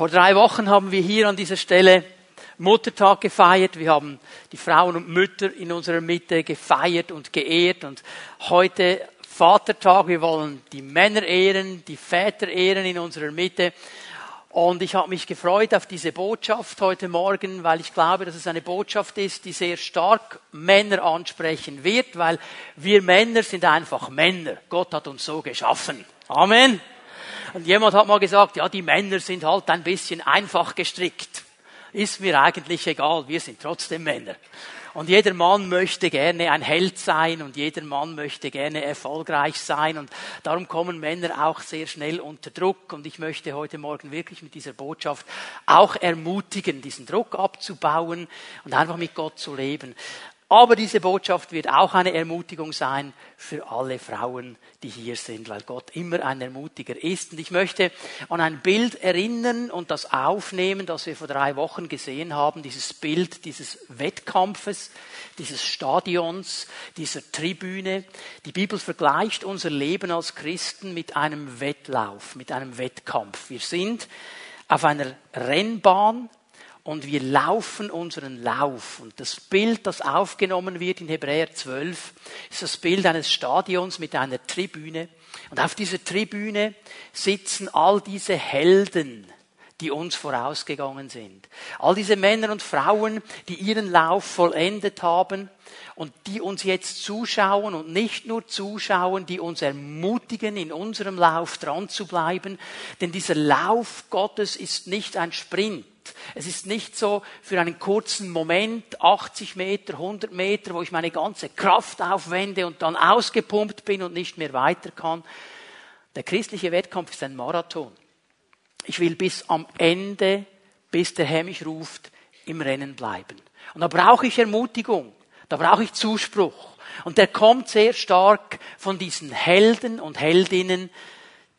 Vor drei Wochen haben wir hier an dieser Stelle Muttertag gefeiert. Wir haben die Frauen und Mütter in unserer Mitte gefeiert und geehrt. Und heute Vatertag. Wir wollen die Männer ehren, die Väter ehren in unserer Mitte. Und ich habe mich gefreut auf diese Botschaft heute Morgen, weil ich glaube, dass es eine Botschaft ist, die sehr stark Männer ansprechen wird, weil wir Männer sind einfach Männer. Gott hat uns so geschaffen. Amen. Und jemand hat mal gesagt, ja, die Männer sind halt ein bisschen einfach gestrickt. Ist mir eigentlich egal, wir sind trotzdem Männer. Und jeder Mann möchte gerne ein Held sein und jeder Mann möchte gerne erfolgreich sein. Und darum kommen Männer auch sehr schnell unter Druck. Und ich möchte heute Morgen wirklich mit dieser Botschaft auch ermutigen, diesen Druck abzubauen und einfach mit Gott zu leben. Aber diese Botschaft wird auch eine Ermutigung sein für alle Frauen, die hier sind, weil Gott immer ein Ermutiger ist. Und ich möchte an ein Bild erinnern und das aufnehmen, das wir vor drei Wochen gesehen haben, dieses Bild dieses Wettkampfes, dieses Stadions, dieser Tribüne. Die Bibel vergleicht unser Leben als Christen mit einem Wettlauf, mit einem Wettkampf. Wir sind auf einer Rennbahn, und wir laufen unseren Lauf. Und das Bild, das aufgenommen wird in Hebräer 12, ist das Bild eines Stadions mit einer Tribüne. Und auf dieser Tribüne sitzen all diese Helden, die uns vorausgegangen sind. All diese Männer und Frauen, die ihren Lauf vollendet haben und die uns jetzt zuschauen und nicht nur zuschauen, die uns ermutigen, in unserem Lauf dran zu bleiben. Denn dieser Lauf Gottes ist nicht ein Sprint. Es ist nicht so für einen kurzen Moment, 80 Meter, 100 Meter, wo ich meine ganze Kraft aufwende und dann ausgepumpt bin und nicht mehr weiter kann. Der christliche Wettkampf ist ein Marathon. Ich will bis am Ende, bis der Herr mich ruft, im Rennen bleiben. Und da brauche ich Ermutigung, da brauche ich Zuspruch. Und der kommt sehr stark von diesen Helden und Heldinnen,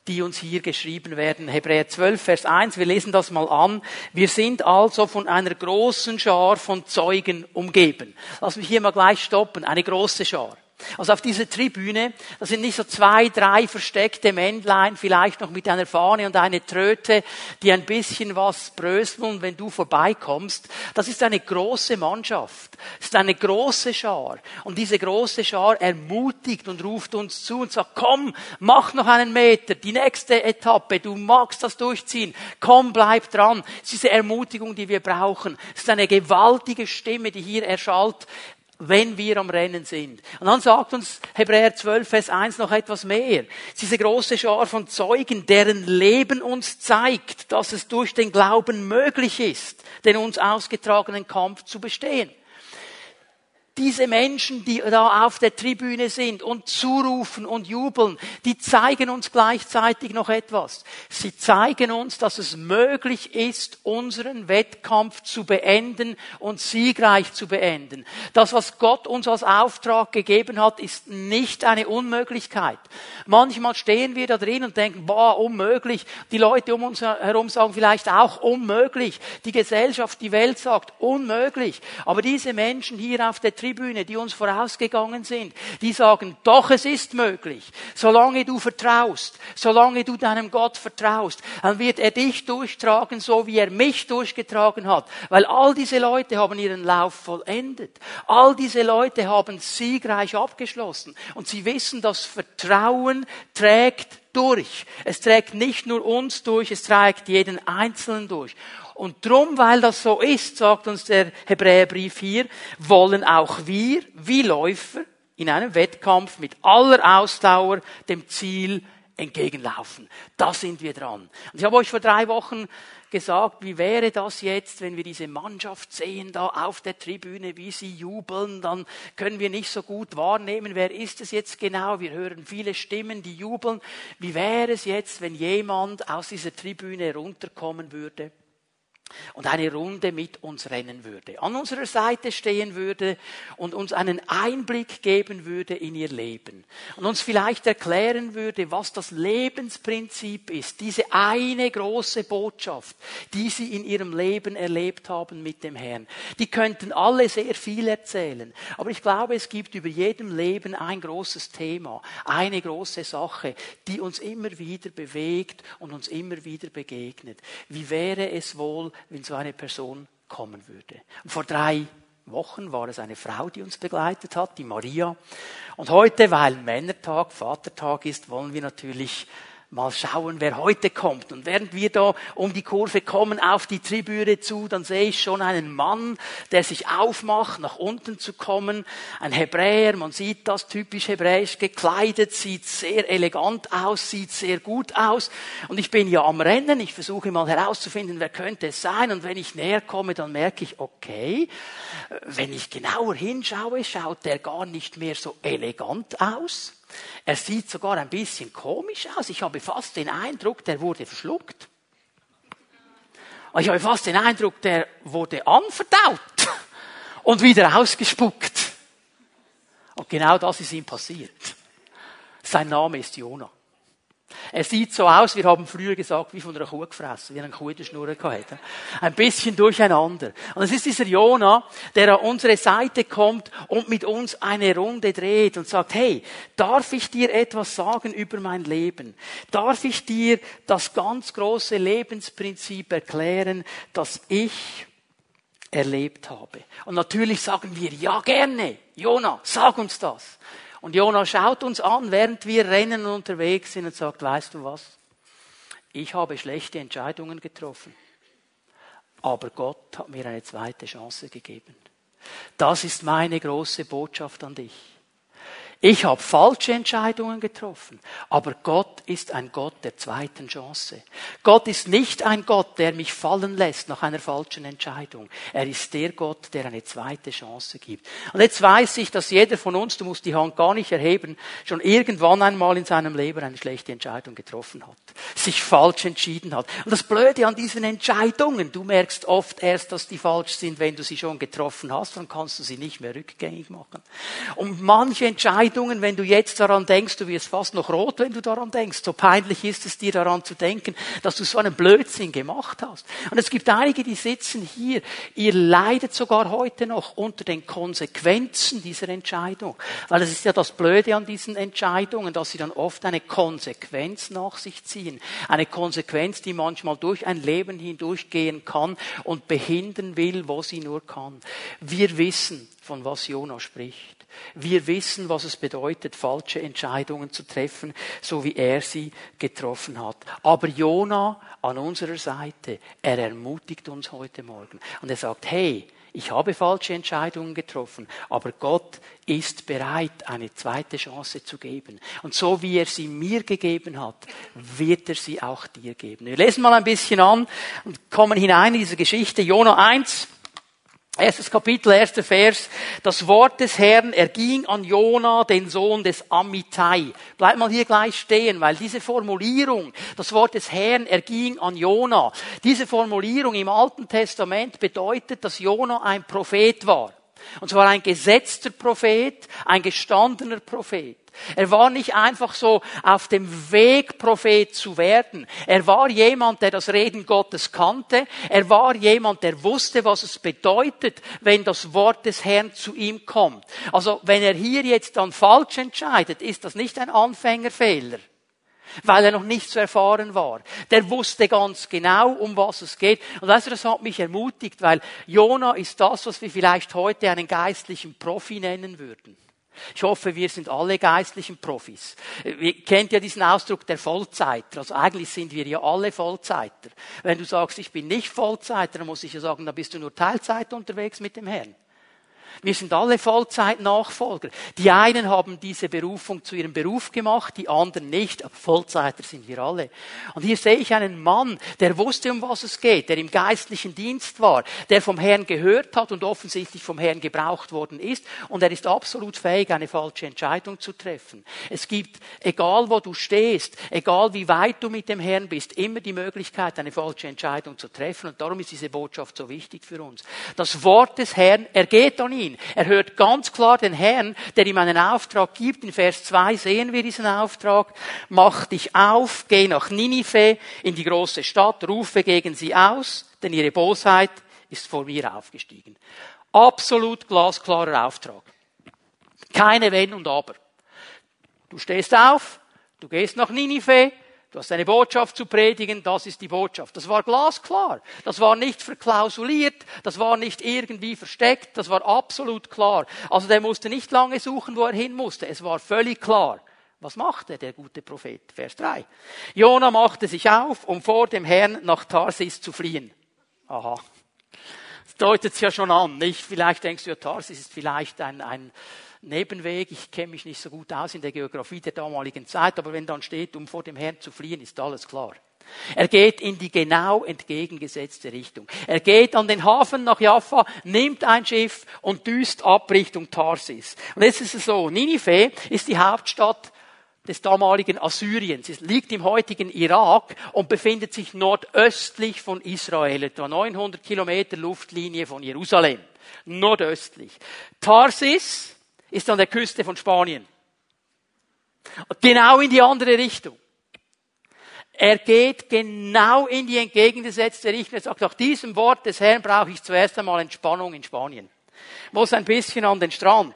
die uns hier geschrieben werden. Hebräer 12, Vers 1, wir lesen das mal an. Wir sind also von einer großen Schar von Zeugen umgeben. Lass mich hier mal gleich stoppen. Eine große Schar. Also auf dieser Tribüne, da sind nicht so zwei, drei versteckte Männlein, vielleicht noch mit einer Fahne und einer Tröte, die ein bisschen was bröseln, wenn du vorbeikommst. Das ist eine große Mannschaft. Das ist eine große Schar. Und diese große Schar ermutigt und ruft uns zu und sagt, komm, mach noch einen Meter, die nächste Etappe, du magst das durchziehen. Komm, bleib dran. Das ist diese Ermutigung, die wir brauchen. Es ist eine gewaltige Stimme, die hier erschallt wenn wir am Rennen sind. Und dann sagt uns Hebräer 12, Vers 1 noch etwas mehr. Diese große Schar von Zeugen, deren Leben uns zeigt, dass es durch den Glauben möglich ist, den uns ausgetragenen Kampf zu bestehen diese Menschen, die da auf der Tribüne sind und zurufen und jubeln, die zeigen uns gleichzeitig noch etwas. Sie zeigen uns, dass es möglich ist, unseren Wettkampf zu beenden und siegreich zu beenden. Das, was Gott uns als Auftrag gegeben hat, ist nicht eine Unmöglichkeit. Manchmal stehen wir da drin und denken, boah, unmöglich. Die Leute um uns herum sagen vielleicht auch unmöglich. Die Gesellschaft, die Welt sagt unmöglich. Aber diese Menschen hier auf der Tribüne, die uns vorausgegangen sind, die sagen, doch, es ist möglich. Solange du vertraust, solange du deinem Gott vertraust, dann wird er dich durchtragen, so wie er mich durchgetragen hat. Weil all diese Leute haben ihren Lauf vollendet. All diese Leute haben siegreich abgeschlossen. Und sie wissen, dass Vertrauen trägt durch. Es trägt nicht nur uns durch, es trägt jeden Einzelnen durch. Und drum, weil das so ist, sagt uns der Hebräerbrief hier, wollen auch wir, wie Läufer, in einem Wettkampf mit aller Ausdauer dem Ziel entgegenlaufen. Da sind wir dran. Und ich habe euch vor drei Wochen gesagt, wie wäre das jetzt, wenn wir diese Mannschaft sehen da auf der Tribüne, wie sie jubeln, dann können wir nicht so gut wahrnehmen, wer ist es jetzt genau. Wir hören viele Stimmen, die jubeln. Wie wäre es jetzt, wenn jemand aus dieser Tribüne runterkommen würde und eine Runde mit uns rennen würde, an unserer Seite stehen würde und uns einen Einblick geben würde in ihr Leben und uns vielleicht erklären würde, was das Lebensprinzip ist, diese eine große Botschaft, die sie in ihrem Leben erlebt haben mit dem Herrn. Die könnten alle sehr viel erzählen, aber ich glaube, es gibt über jedem Leben ein großes Thema, eine große Sache, die uns immer wieder bewegt und uns immer wieder begegnet. Wie wäre es wohl, wenn so eine Person kommen würde. Und vor drei Wochen war es eine Frau, die uns begleitet hat, die Maria. Und heute, weil Männertag, Vatertag ist, wollen wir natürlich mal schauen, wer heute kommt. Und während wir da um die Kurve kommen, auf die Tribüne zu, dann sehe ich schon einen Mann, der sich aufmacht, nach unten zu kommen. Ein Hebräer, man sieht das typisch hebräisch gekleidet, sieht sehr elegant aus, sieht sehr gut aus. Und ich bin ja am Rennen, ich versuche mal herauszufinden, wer könnte es sein. Und wenn ich näher komme, dann merke ich, okay, wenn ich genauer hinschaue, schaut der gar nicht mehr so elegant aus er sieht sogar ein bisschen komisch aus. Ich habe fast den Eindruck, der wurde verschluckt. Ich habe fast den Eindruck, der wurde anverdaut und wieder ausgespuckt. Und genau das ist ihm passiert. Sein Name ist Jonah. Er sieht so aus, wir haben früher gesagt, wie von einer Kuh gefressen, wie eine Kuh in der Schnur gehabt. Ein bisschen durcheinander. Und es ist dieser Jona, der an unsere Seite kommt und mit uns eine Runde dreht und sagt, hey, darf ich dir etwas sagen über mein Leben? Darf ich dir das ganz große Lebensprinzip erklären, das ich erlebt habe? Und natürlich sagen wir, ja gerne, Jona, sag uns das. Und Jona schaut uns an, während wir rennen und unterwegs sind und sagt, weißt du was? Ich habe schlechte Entscheidungen getroffen. Aber Gott hat mir eine zweite Chance gegeben. Das ist meine große Botschaft an dich. Ich habe falsche Entscheidungen getroffen, aber Gott ist ein Gott der zweiten Chance. Gott ist nicht ein Gott, der mich fallen lässt nach einer falschen Entscheidung. Er ist der Gott, der eine zweite Chance gibt. Und jetzt weiß ich, dass jeder von uns, du musst die Hand gar nicht erheben, schon irgendwann einmal in seinem Leben eine schlechte Entscheidung getroffen hat, sich falsch entschieden hat. Und das Blöde an diesen Entscheidungen, du merkst oft erst, dass die falsch sind, wenn du sie schon getroffen hast, dann kannst du sie nicht mehr rückgängig machen. Und manche Entscheidungen Entscheidungen, wenn du jetzt daran denkst, du wirst fast noch rot, wenn du daran denkst. So peinlich ist es dir daran zu denken, dass du so einen Blödsinn gemacht hast. Und es gibt einige, die sitzen hier. Ihr leidet sogar heute noch unter den Konsequenzen dieser Entscheidung. Weil es ist ja das Blöde an diesen Entscheidungen, dass sie dann oft eine Konsequenz nach sich ziehen. Eine Konsequenz, die manchmal durch ein Leben hindurchgehen kann und behindern will, wo sie nur kann. Wir wissen, von was Jona spricht. Wir wissen, was es bedeutet, falsche Entscheidungen zu treffen, so wie er sie getroffen hat. Aber Jona an unserer Seite, er ermutigt uns heute Morgen. Und er sagt, hey, ich habe falsche Entscheidungen getroffen, aber Gott ist bereit, eine zweite Chance zu geben. Und so wie er sie mir gegeben hat, wird er sie auch dir geben. Wir lesen mal ein bisschen an und kommen hinein in diese Geschichte. Jona 1, Erstes Kapitel, erster Vers. Das Wort des Herrn erging an Jona, den Sohn des Amittai. Bleib mal hier gleich stehen, weil diese Formulierung, das Wort des Herrn erging an Jona, diese Formulierung im Alten Testament bedeutet, dass Jona ein Prophet war. Und zwar ein gesetzter Prophet, ein gestandener Prophet. Er war nicht einfach so auf dem Weg, Prophet zu werden. Er war jemand, der das Reden Gottes kannte. Er war jemand, der wusste, was es bedeutet, wenn das Wort des Herrn zu ihm kommt. Also wenn er hier jetzt dann falsch entscheidet, ist das nicht ein Anfängerfehler weil er noch nicht so erfahren war. Der wusste ganz genau, um was es geht. Und weißt du, das hat mich ermutigt, weil Jona ist das, was wir vielleicht heute einen geistlichen Profi nennen würden. Ich hoffe, wir sind alle geistlichen Profis. Ihr kennt ja diesen Ausdruck der Vollzeiter. Also eigentlich sind wir ja alle Vollzeiter. Wenn du sagst, ich bin nicht Vollzeiter, dann muss ich ja sagen, dann bist du nur Teilzeit unterwegs mit dem Herrn. Wir sind alle Vollzeit-Nachfolger. Die einen haben diese Berufung zu ihrem Beruf gemacht, die anderen nicht. Aber Vollzeiter sind wir alle. Und hier sehe ich einen Mann, der wusste, um was es geht, der im geistlichen Dienst war, der vom Herrn gehört hat und offensichtlich vom Herrn gebraucht worden ist. Und er ist absolut fähig, eine falsche Entscheidung zu treffen. Es gibt, egal wo du stehst, egal wie weit du mit dem Herrn bist, immer die Möglichkeit, eine falsche Entscheidung zu treffen. Und darum ist diese Botschaft so wichtig für uns. Das Wort des Herrn, er geht an ihn ihn. Er hört ganz klar den Herrn, der ihm einen Auftrag gibt. In Vers 2 sehen wir diesen Auftrag. Mach dich auf, geh nach Ninive, in die große Stadt, rufe gegen sie aus, denn ihre Bosheit ist vor mir aufgestiegen. Absolut glasklarer Auftrag. Keine Wenn und Aber. Du stehst auf, du gehst nach Ninive, Du hast eine Botschaft zu predigen, das ist die Botschaft. Das war glasklar. Das war nicht verklausuliert, das war nicht irgendwie versteckt, das war absolut klar. Also der musste nicht lange suchen, wo er hin musste. Es war völlig klar. Was machte der gute Prophet? Vers 3. Jona machte sich auf, um vor dem Herrn nach Tarsis zu fliehen. Aha. Das deutet es ja schon an, nicht? Vielleicht denkst du ja, Tarsis ist vielleicht ein, ein Nebenweg. Ich kenne mich nicht so gut aus in der Geografie der damaligen Zeit, aber wenn dann steht, um vor dem Herrn zu fliehen, ist alles klar. Er geht in die genau entgegengesetzte Richtung. Er geht an den Hafen nach Jaffa, nimmt ein Schiff und düst ab Richtung Tarsis. Und jetzt ist es so, Ninive ist die Hauptstadt des damaligen Assyriens. Es liegt im heutigen Irak und befindet sich nordöstlich von Israel, etwa 900 Kilometer Luftlinie von Jerusalem. Nordöstlich. Tarsis ist an der Küste von Spanien. Genau in die andere Richtung. Er geht genau in die entgegengesetzte Richtung. Er sagt, nach diesem Wort des Herrn brauche ich zuerst einmal Entspannung in Spanien. Muss ein bisschen an den Strand.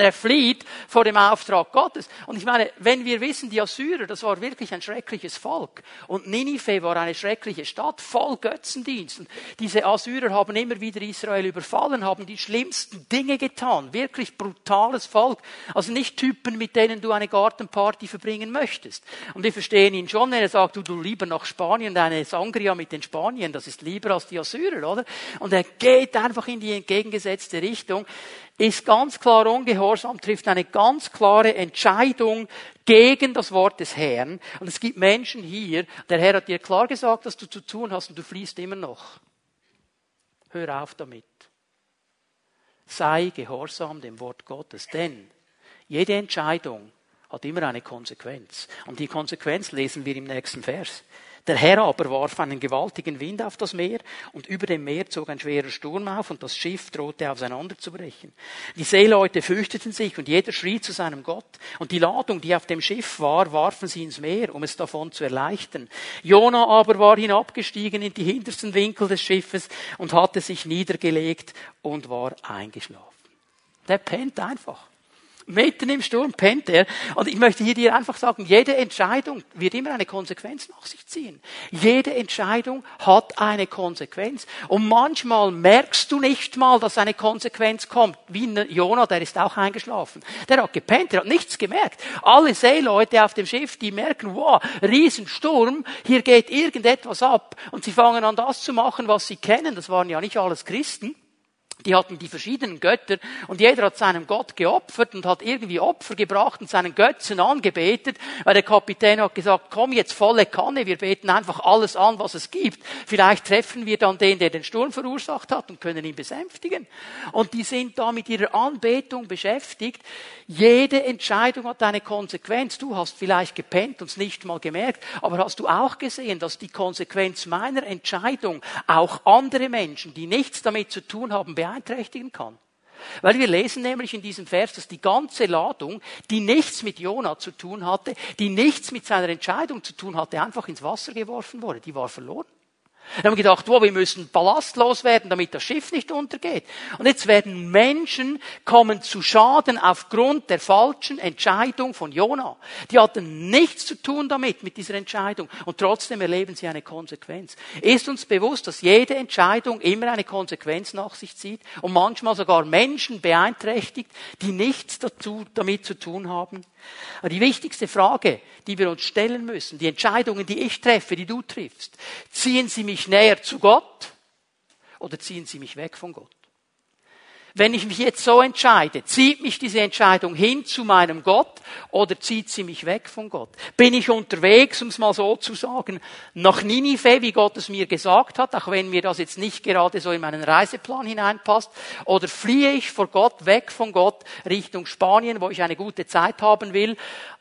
Er flieht vor dem Auftrag Gottes. Und ich meine, wenn wir wissen, die Assyrer, das war wirklich ein schreckliches Volk. Und Ninive war eine schreckliche Stadt, voll Götzendienst. Und diese Assyrer haben immer wieder Israel überfallen, haben die schlimmsten Dinge getan. Wirklich brutales Volk. Also nicht Typen, mit denen du eine Gartenparty verbringen möchtest. Und wir verstehen ihn schon, wenn er sagt, du, du lieber nach Spanien, deine Sangria mit den Spaniern, das ist lieber als die Assyrer, oder? Und er geht einfach in die entgegengesetzte Richtung ist ganz klar ungehorsam, trifft eine ganz klare Entscheidung gegen das Wort des Herrn. Und es gibt Menschen hier, der Herr hat dir klar gesagt, was du zu tun hast und du fließt immer noch. Hör auf damit. Sei gehorsam dem Wort Gottes, denn jede Entscheidung hat immer eine Konsequenz. Und die Konsequenz lesen wir im nächsten Vers. Der Herr aber warf einen gewaltigen Wind auf das Meer und über dem Meer zog ein schwerer Sturm auf und das Schiff drohte auseinanderzubrechen. Die Seeleute fürchteten sich und jeder schrie zu seinem Gott. Und die Ladung, die auf dem Schiff war, warfen sie ins Meer, um es davon zu erleichtern. Jona aber war hinabgestiegen in die hintersten Winkel des Schiffes und hatte sich niedergelegt und war eingeschlafen. Der pennt einfach. Mitten im Sturm pennt er. Und ich möchte hier dir einfach sagen, jede Entscheidung wird immer eine Konsequenz nach sich ziehen. Jede Entscheidung hat eine Konsequenz. Und manchmal merkst du nicht mal, dass eine Konsequenz kommt. Wie Jonah, der ist auch eingeschlafen. Der hat gepennt, der hat nichts gemerkt. Alle Seeleute auf dem Schiff, die merken, wow, Riesensturm, hier geht irgendetwas ab. Und sie fangen an, das zu machen, was sie kennen. Das waren ja nicht alles Christen. Die hatten die verschiedenen Götter und jeder hat seinem Gott geopfert und hat irgendwie Opfer gebracht und seinen Götzen angebetet, weil der Kapitän hat gesagt, komm jetzt volle Kanne, wir beten einfach alles an, was es gibt. Vielleicht treffen wir dann den, der den Sturm verursacht hat und können ihn besänftigen. Und die sind da mit ihrer Anbetung beschäftigt. Jede Entscheidung hat eine Konsequenz. Du hast vielleicht gepennt und es nicht mal gemerkt, aber hast du auch gesehen, dass die Konsequenz meiner Entscheidung auch andere Menschen, die nichts damit zu tun haben, beeinträchtigen kann. Weil wir lesen nämlich in diesem Vers, dass die ganze Ladung, die nichts mit Jona zu tun hatte, die nichts mit seiner Entscheidung zu tun hatte, einfach ins Wasser geworfen wurde. Die war verloren. Wir haben gedacht, wow, wir müssen ballastlos werden, damit das Schiff nicht untergeht. Und jetzt werden Menschen kommen zu Schaden aufgrund der falschen Entscheidung von Jona. Die hatten nichts zu tun damit, mit dieser Entscheidung. Und trotzdem erleben sie eine Konsequenz. Ist uns bewusst, dass jede Entscheidung immer eine Konsequenz nach sich zieht und manchmal sogar Menschen beeinträchtigt, die nichts dazu, damit zu tun haben? Aber die wichtigste Frage, die wir uns stellen müssen, die Entscheidungen, die ich treffe, die du triffst, ziehen sie mich näher zu Gott oder ziehen sie mich weg von Gott? Wenn ich mich jetzt so entscheide, zieht mich diese Entscheidung hin zu meinem Gott oder zieht sie mich weg von Gott? Bin ich unterwegs, um es mal so zu sagen, nach Ninive, wie Gott es mir gesagt hat, auch wenn mir das jetzt nicht gerade so in meinen Reiseplan hineinpasst, oder fliehe ich vor Gott, weg von Gott, Richtung Spanien, wo ich eine gute Zeit haben will,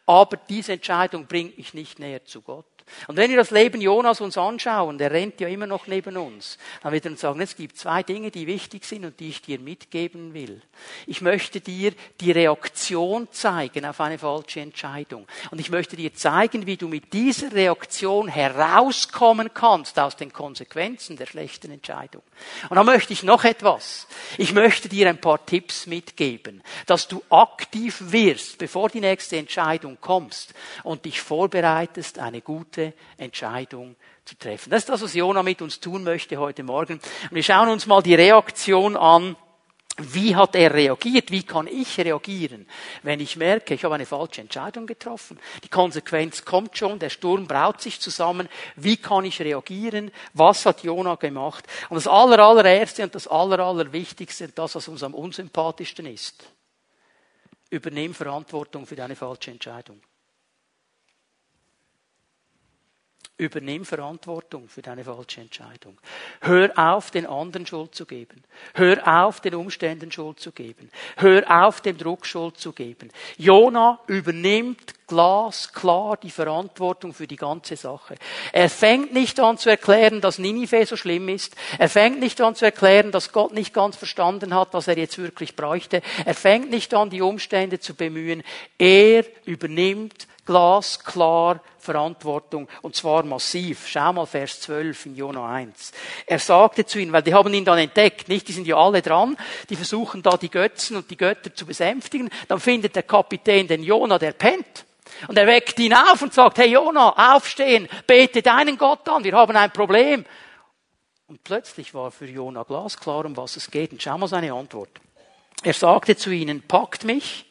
aber diese Entscheidung bringt mich nicht näher zu Gott. Und wenn wir das Leben Jonas uns anschauen, der rennt ja immer noch neben uns, dann wird er uns sagen, es gibt zwei Dinge, die wichtig sind und die ich dir mitgeben will. Ich möchte dir die Reaktion zeigen auf eine falsche Entscheidung. Und ich möchte dir zeigen, wie du mit dieser Reaktion herauskommen kannst aus den Konsequenzen der schlechten Entscheidung. Und dann möchte ich noch etwas. Ich möchte dir ein paar Tipps mitgeben, dass du aktiv wirst, bevor die nächste Entscheidung kommst und dich vorbereitest, eine gute gute Entscheidung zu treffen. Das ist das, was Jona mit uns tun möchte heute Morgen. Und wir schauen uns mal die Reaktion an. Wie hat er reagiert? Wie kann ich reagieren, wenn ich merke, ich habe eine falsche Entscheidung getroffen? Die Konsequenz kommt schon, der Sturm braut sich zusammen. Wie kann ich reagieren? Was hat Jona gemacht? Und das aller, allererste und das aller, allerwichtigste, das, was uns am unsympathischsten ist. Übernehm Verantwortung für deine falsche Entscheidung. Übernimm Verantwortung für deine falsche Entscheidung. Hör auf, den anderen Schuld zu geben. Hör auf, den Umständen Schuld zu geben. Hör auf, dem Druck Schuld zu geben. Jona übernimmt glasklar die Verantwortung für die ganze Sache. Er fängt nicht an zu erklären, dass Ninive so schlimm ist. Er fängt nicht an zu erklären, dass Gott nicht ganz verstanden hat, was er jetzt wirklich bräuchte. Er fängt nicht an, die Umstände zu bemühen. Er übernimmt glasklar Verantwortung und zwar massiv. Schau mal Vers 12 in Jona 1. Er sagte zu ihnen, weil die haben ihn dann entdeckt, nicht? Die sind ja alle dran, die versuchen da die Götzen und die Götter zu besänftigen. Dann findet der Kapitän den Jona, der pennt. Und er weckt ihn auf und sagt, hey Jona, aufstehen, bete deinen Gott an, wir haben ein Problem. Und plötzlich war für Jona glasklar, um was es geht. Und schau mal seine Antwort. Er sagte zu ihnen, packt mich,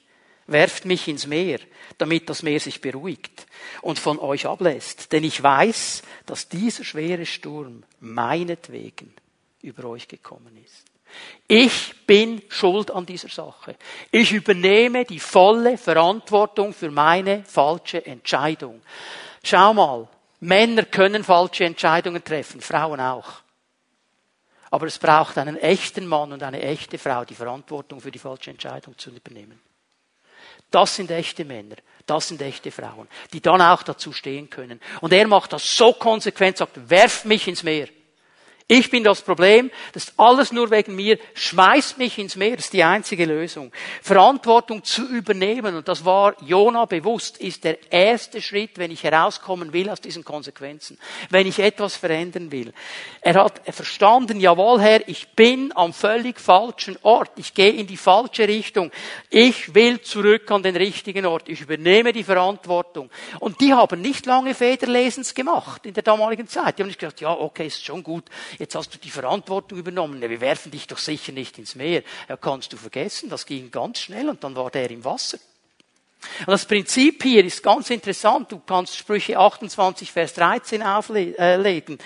werft mich ins Meer, damit das Meer sich beruhigt und von euch ablässt. Denn ich weiß, dass dieser schwere Sturm meinetwegen über euch gekommen ist. Ich bin schuld an dieser Sache. Ich übernehme die volle Verantwortung für meine falsche Entscheidung. Schau mal, Männer können falsche Entscheidungen treffen, Frauen auch. Aber es braucht einen echten Mann und eine echte Frau, die Verantwortung für die falsche Entscheidung zu übernehmen. Das sind echte Männer, das sind echte Frauen, die dann auch dazu stehen können. Und er macht das so konsequent, sagt, werf mich ins Meer. Ich bin das Problem, das ist alles nur wegen mir, schmeißt mich ins Meer, das ist die einzige Lösung. Verantwortung zu übernehmen, und das war Jona bewusst, ist der erste Schritt, wenn ich herauskommen will aus diesen Konsequenzen, wenn ich etwas verändern will. Er hat verstanden, jawohl Herr, ich bin am völlig falschen Ort, ich gehe in die falsche Richtung, ich will zurück an den richtigen Ort, ich übernehme die Verantwortung. Und die haben nicht lange Federlesens gemacht in der damaligen Zeit. Die haben nicht gesagt, ja, okay, ist schon gut, jetzt hast du die Verantwortung übernommen, wir werfen dich doch sicher nicht ins Meer. Ja, kannst du vergessen, das ging ganz schnell und dann war der im Wasser. Und das Prinzip hier ist ganz interessant. Du kannst Sprüche 28, Vers 13 auflegen.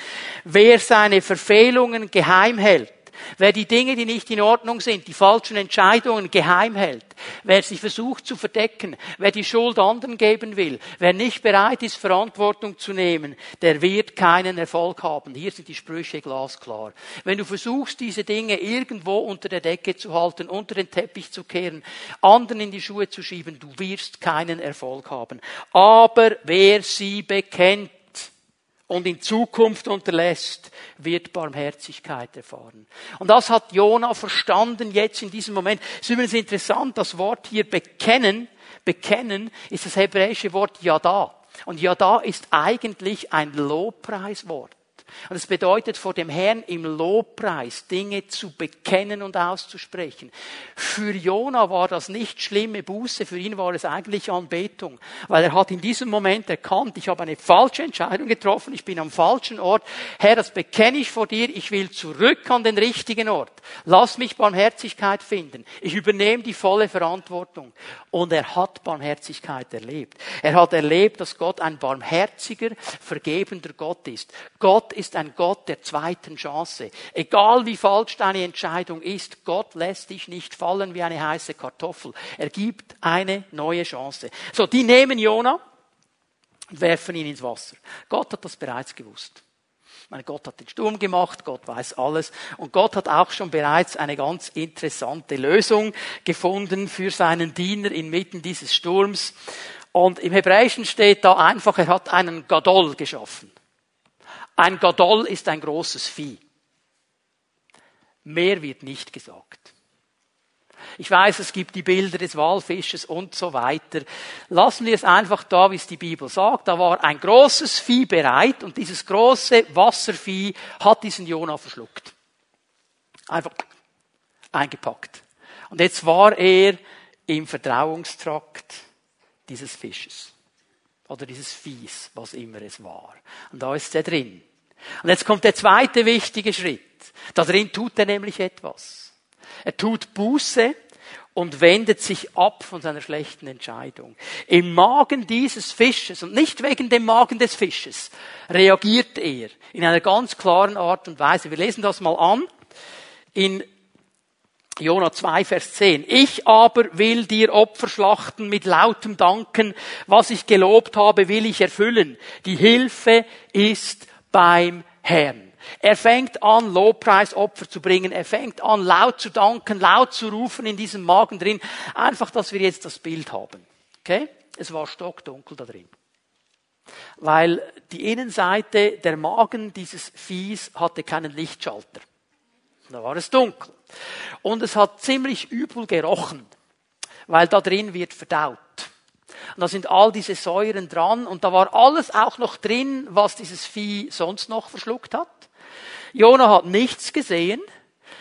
Wer seine Verfehlungen geheim hält, Wer die Dinge, die nicht in Ordnung sind, die falschen Entscheidungen geheim hält, wer sich versucht zu verdecken, wer die Schuld anderen geben will, wer nicht bereit ist, Verantwortung zu nehmen, der wird keinen Erfolg haben. Hier sind die Sprüche glasklar. Wenn du versuchst, diese Dinge irgendwo unter der Decke zu halten, unter den Teppich zu kehren, anderen in die Schuhe zu schieben, du wirst keinen Erfolg haben. Aber wer sie bekennt, und in Zukunft unterlässt, wird Barmherzigkeit erfahren. Und das hat Jona verstanden jetzt in diesem Moment. Es ist übrigens interessant, das Wort hier bekennen, bekennen ist das hebräische Wort Yada. Und Yada ist eigentlich ein Lobpreiswort. Und es bedeutet, vor dem Herrn im Lobpreis Dinge zu bekennen und auszusprechen. Für Jona war das nicht schlimme Buße, für ihn war es eigentlich Anbetung. Weil er hat in diesem Moment erkannt, ich habe eine falsche Entscheidung getroffen, ich bin am falschen Ort. Herr, das bekenne ich vor dir, ich will zurück an den richtigen Ort. Lass mich Barmherzigkeit finden. Ich übernehme die volle Verantwortung. Und er hat Barmherzigkeit erlebt. Er hat erlebt, dass Gott ein barmherziger, vergebender Gott ist. Gott ist ein Gott der zweiten Chance. Egal wie falsch deine Entscheidung ist, Gott lässt dich nicht fallen wie eine heiße Kartoffel. Er gibt eine neue Chance. So, die nehmen Jona und werfen ihn ins Wasser. Gott hat das bereits gewusst. Meine, Gott hat den Sturm gemacht, Gott weiß alles. Und Gott hat auch schon bereits eine ganz interessante Lösung gefunden für seinen Diener inmitten dieses Sturms. Und im Hebräischen steht da einfach, er hat einen Gadol geschaffen. Ein Gadol ist ein großes Vieh. Mehr wird nicht gesagt. Ich weiß, es gibt die Bilder des Walfisches und so weiter. Lassen wir es einfach da, wie es die Bibel sagt. Da war ein großes Vieh bereit und dieses große Wasservieh hat diesen Jona verschluckt. Einfach eingepackt. Und jetzt war er im Verdauungstrakt dieses Fisches. Oder dieses Viehs, was immer es war. Und da ist er drin. Und jetzt kommt der zweite wichtige Schritt. Da drin tut er nämlich etwas. Er tut Buße und wendet sich ab von seiner schlechten Entscheidung. Im Magen dieses Fisches und nicht wegen dem Magen des Fisches reagiert er in einer ganz klaren Art und Weise. Wir lesen das mal an in Jona 2, Vers 10. Ich aber will dir Opfer schlachten mit lautem Danken. Was ich gelobt habe, will ich erfüllen. Die Hilfe ist beim Herrn. Er fängt an, Lobpreisopfer zu bringen. Er fängt an, laut zu danken, laut zu rufen in diesem Magen drin. Einfach, dass wir jetzt das Bild haben. Okay? Es war stockdunkel da drin. Weil die Innenseite, der Magen dieses Viehs hatte keinen Lichtschalter. Da war es dunkel. Und es hat ziemlich übel gerochen, weil da drin wird verdaut. Und da sind all diese Säuren dran und da war alles auch noch drin, was dieses Vieh sonst noch verschluckt hat. Jona hat nichts gesehen.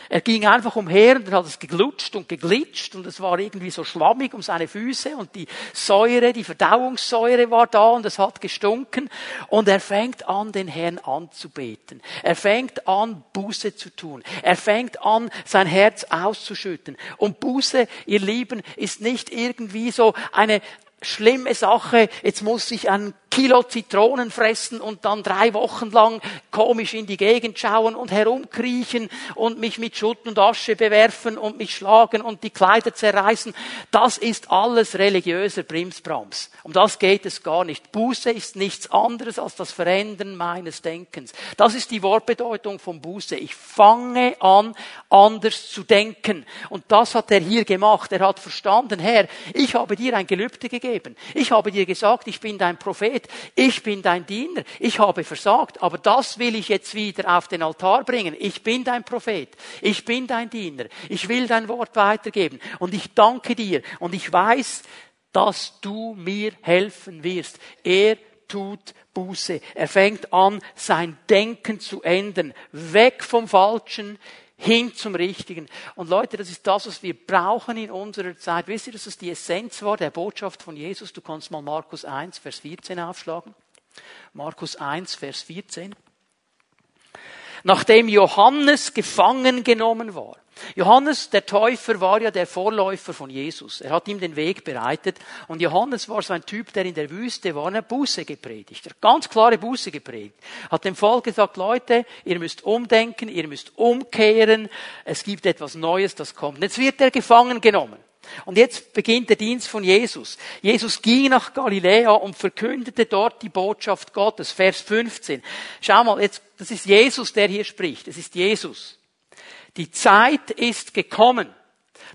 Er ging einfach umher und dann hat es geglutscht und geglitscht und es war irgendwie so schlammig um seine Füße und die Säure, die Verdauungssäure war da und es hat gestunken und er fängt an, den Herrn anzubeten. Er fängt an, Buße zu tun. Er fängt an, sein Herz auszuschütten. Und Buße, ihr Lieben, ist nicht irgendwie so eine, schlimme Sache, jetzt muss ich ein Kilo Zitronen fressen und dann drei Wochen lang komisch in die Gegend schauen und herumkriechen und mich mit Schutt und Asche bewerfen und mich schlagen und die Kleider zerreißen. Das ist alles religiöser Brimsbrams. Um das geht es gar nicht. Buße ist nichts anderes als das Verändern meines Denkens. Das ist die Wortbedeutung von Buße. Ich fange an, anders zu denken. Und das hat er hier gemacht. Er hat verstanden, Herr, ich habe dir ein Gelübde gegeben. Ich habe dir gesagt, ich bin dein Prophet ich bin dein Diener, ich habe versagt, aber das will ich jetzt wieder auf den Altar bringen. Ich bin dein Prophet, ich bin dein Diener, ich will dein Wort weitergeben und ich danke dir und ich weiß, dass du mir helfen wirst. Er tut Buße. Er fängt an, sein Denken zu ändern. Weg vom Falschen hin zum Richtigen. Und Leute, das ist das, was wir brauchen in unserer Zeit. Wisst ihr, dass das die Essenz war der Botschaft von Jesus? Du kannst mal Markus 1, Vers 14 aufschlagen. Markus 1, Vers 14. Nachdem Johannes gefangen genommen war, Johannes, der Täufer, war ja der Vorläufer von Jesus. Er hat ihm den Weg bereitet. Und Johannes war so ein Typ, der in der Wüste war, eine Buße gepredigt. Er hat ganz klare Buße gepredigt. Hat dem Volk gesagt, Leute, ihr müsst umdenken, ihr müsst umkehren. Es gibt etwas Neues, das kommt. Jetzt wird er gefangen genommen. Und jetzt beginnt der Dienst von Jesus. Jesus ging nach Galiläa und verkündete dort die Botschaft Gottes. Vers 15. Schau mal, jetzt, das ist Jesus, der hier spricht. Es ist Jesus. Die Zeit ist gekommen.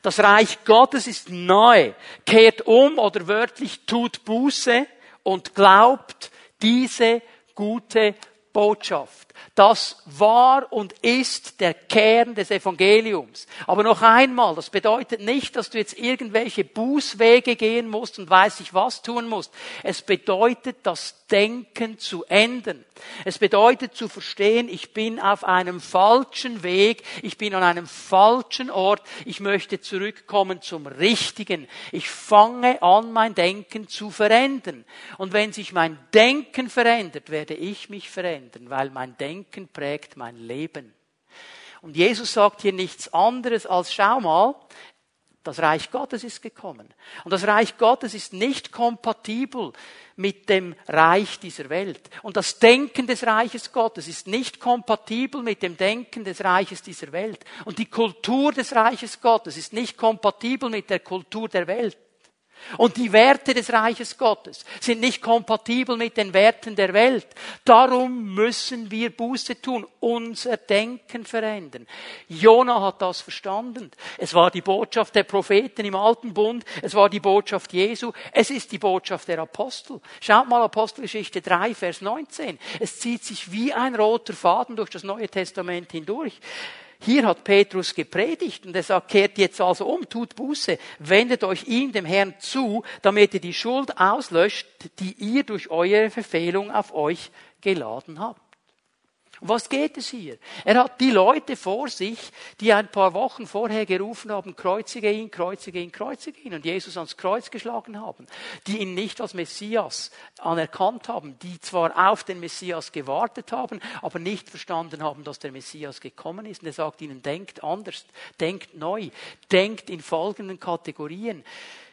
Das Reich Gottes ist neu. Kehrt um oder wörtlich tut Buße und glaubt diese gute Botschaft. Das war und ist der Kern des Evangeliums. Aber noch einmal, das bedeutet nicht, dass du jetzt irgendwelche Bußwege gehen musst und weiß ich was tun musst. Es bedeutet, das Denken zu ändern. Es bedeutet zu verstehen, ich bin auf einem falschen Weg, ich bin an einem falschen Ort, ich möchte zurückkommen zum Richtigen. Ich fange an, mein Denken zu verändern. Und wenn sich mein Denken verändert, werde ich mich verändern, weil mein Denken Denken prägt mein Leben. Und Jesus sagt hier nichts anderes als, schau mal, Das Reich Gottes ist gekommen. Und das Reich Gottes ist nicht kompatibel mit dem Reich dieser Welt. Und das Denken des Reiches Gottes ist nicht kompatibel mit dem Denken des Reiches dieser Welt. Und die Kultur des Reiches Gottes ist nicht kompatibel mit der Kultur der Welt. Und die Werte des Reiches Gottes sind nicht kompatibel mit den Werten der Welt. Darum müssen wir Buße tun, unser Denken verändern. Jona hat das verstanden. Es war die Botschaft der Propheten im Alten Bund, es war die Botschaft Jesu, es ist die Botschaft der Apostel. Schaut mal Apostelgeschichte 3, Vers 19. Es zieht sich wie ein roter Faden durch das Neue Testament hindurch. Hier hat Petrus gepredigt und er sagt, kehrt jetzt also um, tut Buße, wendet euch ihm, dem Herrn, zu, damit ihr die Schuld auslöscht, die ihr durch eure Verfehlung auf euch geladen habt. Um was geht es hier? Er hat die Leute vor sich, die ein paar Wochen vorher gerufen haben, kreuzige ihn, kreuzige ihn, kreuzige ihn und Jesus ans Kreuz geschlagen haben, die ihn nicht als Messias anerkannt haben, die zwar auf den Messias gewartet haben, aber nicht verstanden haben, dass der Messias gekommen ist. Und er sagt ihnen, denkt anders, denkt neu, denkt in folgenden Kategorien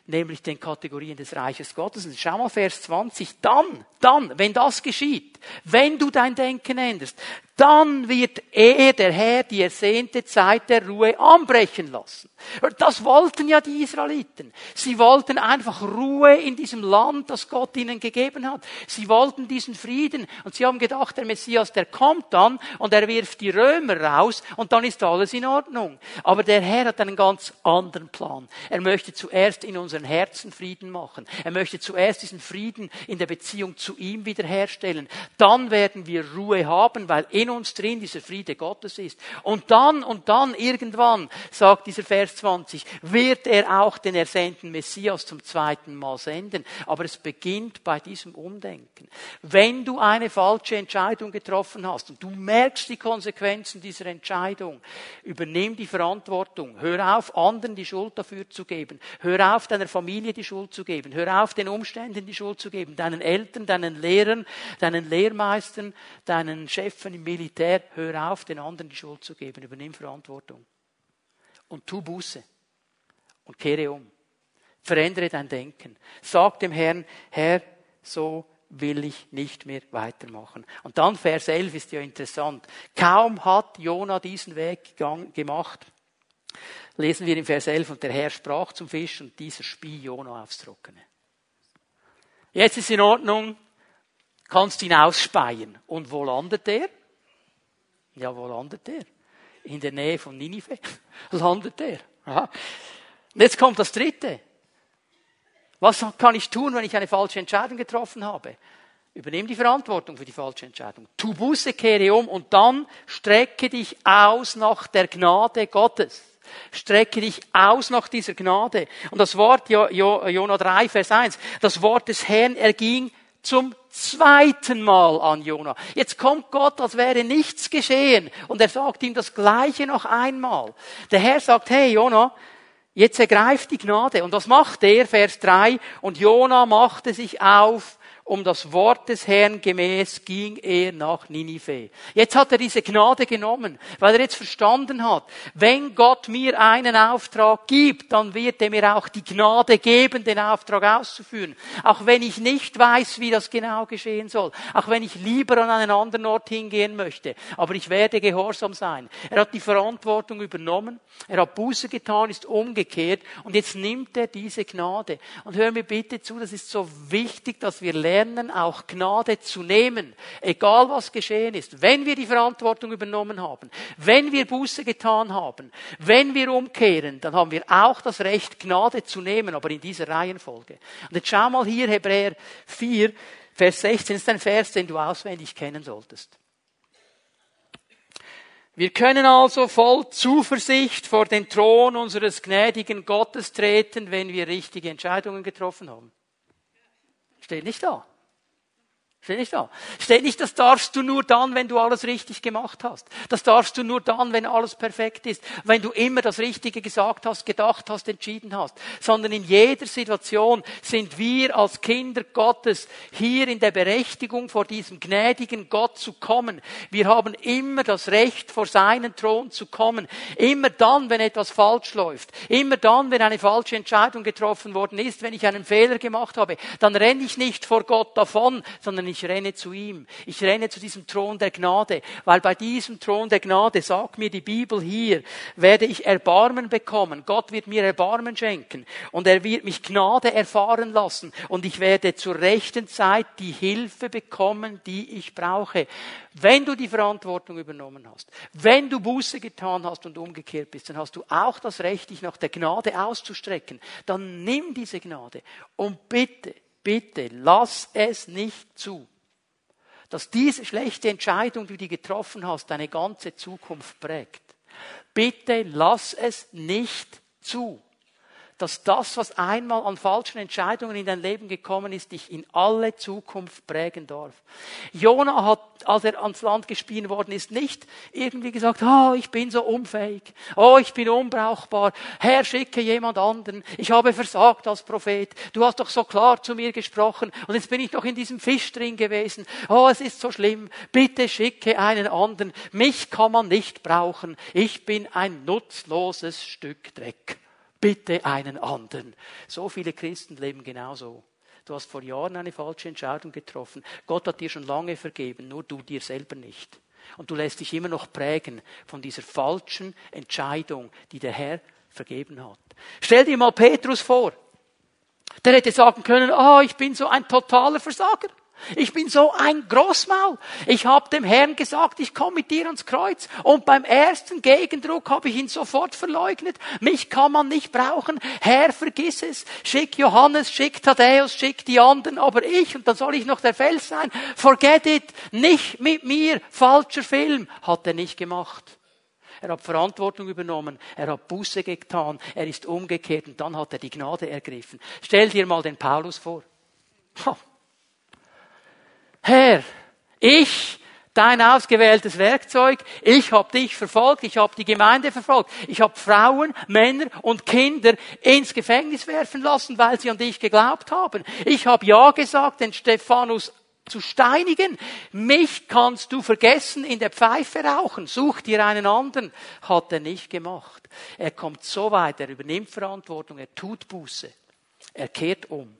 nämlich den Kategorien des Reiches Gottes. Und schau mal Vers 20. Dann, dann, wenn das geschieht, wenn du dein Denken änderst, dann wird er, der Herr, die ersehnte Zeit der Ruhe anbrechen lassen. Das wollten ja die Israeliten. Sie wollten einfach Ruhe in diesem Land, das Gott ihnen gegeben hat. Sie wollten diesen Frieden. Und sie haben gedacht, der Messias, der kommt dann und er wirft die Römer raus und dann ist alles in Ordnung. Aber der Herr hat einen ganz anderen Plan. Er möchte zuerst in unseren Herzen Frieden machen. Er möchte zuerst diesen Frieden in der Beziehung zu ihm wiederherstellen. Dann werden wir Ruhe haben, weil in uns drin dieser Friede Gottes ist. Und dann und dann irgendwann, sagt dieser Vers 20, wird er auch den ersehnten Messias zum zweiten Mal senden. Aber es beginnt bei diesem Umdenken. Wenn du eine falsche Entscheidung getroffen hast und du merkst die Konsequenzen dieser Entscheidung, übernimm die Verantwortung. Hör auf, anderen die Schuld dafür zu geben. Hör auf, deiner Familie die Schuld zu geben. Hör auf, den Umständen die Schuld zu geben. Deinen Eltern, deinen Lehrern, deinen Lehrmeistern, deinen Chefen im Militär. Hör auf, den anderen die Schuld zu geben. Übernimm Verantwortung und tu Buße und kehre um. Verändere dein Denken. Sag dem Herrn, Herr, so will ich nicht mehr weitermachen. Und dann Vers 11 ist ja interessant. Kaum hat Jona diesen Weg gemacht, lesen wir im Vers 11, und der Herr sprach zum Fisch und dieser spie Jona aufs Trockene. Jetzt ist in Ordnung, kannst ihn ausspeien. Und wo landet er? Ja, wo landet er? in der Nähe von Ninive landet er. Aha. Und jetzt kommt das Dritte. Was kann ich tun, wenn ich eine falsche Entscheidung getroffen habe? Übernimm die Verantwortung für die falsche Entscheidung. Tu Buße, kehre um und dann strecke dich aus nach der Gnade Gottes. Strecke dich aus nach dieser Gnade. Und das Wort, Jona 3, Vers 1, das Wort des Herrn erging zum zweiten Mal an Jona. Jetzt kommt Gott, als wäre nichts geschehen. Und er sagt ihm das Gleiche noch einmal. Der Herr sagt, hey Jona, jetzt ergreift die Gnade. Und was macht er? Vers 3. Und Jona machte sich auf um das Wort des Herrn gemäß ging er nach Ninive. Jetzt hat er diese Gnade genommen, weil er jetzt verstanden hat, wenn Gott mir einen Auftrag gibt, dann wird er mir auch die Gnade geben, den Auftrag auszuführen. Auch wenn ich nicht weiß, wie das genau geschehen soll. Auch wenn ich lieber an einen anderen Ort hingehen möchte. Aber ich werde gehorsam sein. Er hat die Verantwortung übernommen. Er hat Buße getan, ist umgekehrt. Und jetzt nimmt er diese Gnade. Und hör mir bitte zu, das ist so wichtig, dass wir lernen, lernen, auch Gnade zu nehmen, egal was geschehen ist. Wenn wir die Verantwortung übernommen haben, wenn wir Buße getan haben, wenn wir umkehren, dann haben wir auch das Recht, Gnade zu nehmen, aber in dieser Reihenfolge. Und jetzt schau mal hier, Hebräer 4, Vers 16 ist ein Vers, den du auswendig kennen solltest. Wir können also voll Zuversicht vor den Thron unseres gnädigen Gottes treten, wenn wir richtige Entscheidungen getroffen haben. Steht nicht da. Steht nicht da. Steht nicht, das darfst du nur dann, wenn du alles richtig gemacht hast. Das darfst du nur dann, wenn alles perfekt ist. Wenn du immer das Richtige gesagt hast, gedacht hast, entschieden hast. Sondern in jeder Situation sind wir als Kinder Gottes hier in der Berechtigung, vor diesem gnädigen Gott zu kommen. Wir haben immer das Recht, vor seinen Thron zu kommen. Immer dann, wenn etwas falsch läuft. Immer dann, wenn eine falsche Entscheidung getroffen worden ist, wenn ich einen Fehler gemacht habe. Dann renne ich nicht vor Gott davon, sondern ich renne zu ihm. Ich renne zu diesem Thron der Gnade, weil bei diesem Thron der Gnade, sagt mir die Bibel hier, werde ich Erbarmen bekommen. Gott wird mir Erbarmen schenken und er wird mich Gnade erfahren lassen und ich werde zur rechten Zeit die Hilfe bekommen, die ich brauche. Wenn du die Verantwortung übernommen hast, wenn du Buße getan hast und umgekehrt bist, dann hast du auch das Recht, dich nach der Gnade auszustrecken. Dann nimm diese Gnade und bitte, bitte, lass es nicht zu, dass diese schlechte Entscheidung, die du getroffen hast, deine ganze Zukunft prägt. Bitte lass es nicht zu dass das, was einmal an falschen Entscheidungen in dein Leben gekommen ist, dich in alle Zukunft prägen darf. Jona hat, als er ans Land gespielt worden ist, nicht irgendwie gesagt, oh, ich bin so unfähig, oh, ich bin unbrauchbar, Herr, schicke jemand anderen, ich habe versagt als Prophet, du hast doch so klar zu mir gesprochen. Und jetzt bin ich doch in diesem Fisch drin gewesen, oh, es ist so schlimm, bitte schicke einen anderen, mich kann man nicht brauchen, ich bin ein nutzloses Stück Dreck bitte einen anderen. So viele Christen leben genauso. Du hast vor Jahren eine falsche Entscheidung getroffen. Gott hat dir schon lange vergeben, nur du dir selber nicht. Und du lässt dich immer noch prägen von dieser falschen Entscheidung, die der Herr vergeben hat. Stell dir mal Petrus vor. Der hätte sagen können, ah, oh, ich bin so ein totaler Versager. Ich bin so ein Großmaul. Ich habe dem Herrn gesagt, ich komme mit dir ans Kreuz. Und beim ersten Gegendruck habe ich ihn sofort verleugnet. Mich kann man nicht brauchen. Herr, vergiss es. Schick Johannes, schick Thaddäus, schick die anderen, aber ich, und dann soll ich noch der Fels sein. Forget it. Nicht mit mir. Falscher Film. Hat er nicht gemacht. Er hat Verantwortung übernommen. Er hat Buße getan. Er ist umgekehrt und dann hat er die Gnade ergriffen. Stell dir mal den Paulus vor. Herr, ich, dein ausgewähltes Werkzeug, ich habe dich verfolgt, ich habe die Gemeinde verfolgt, ich habe Frauen, Männer und Kinder ins Gefängnis werfen lassen, weil sie an dich geglaubt haben. Ich habe ja gesagt, den Stephanus zu steinigen. Mich kannst du vergessen in der Pfeife rauchen. Such dir einen anderen. Hat er nicht gemacht. Er kommt so weit, er übernimmt Verantwortung, er tut Buße. Er kehrt um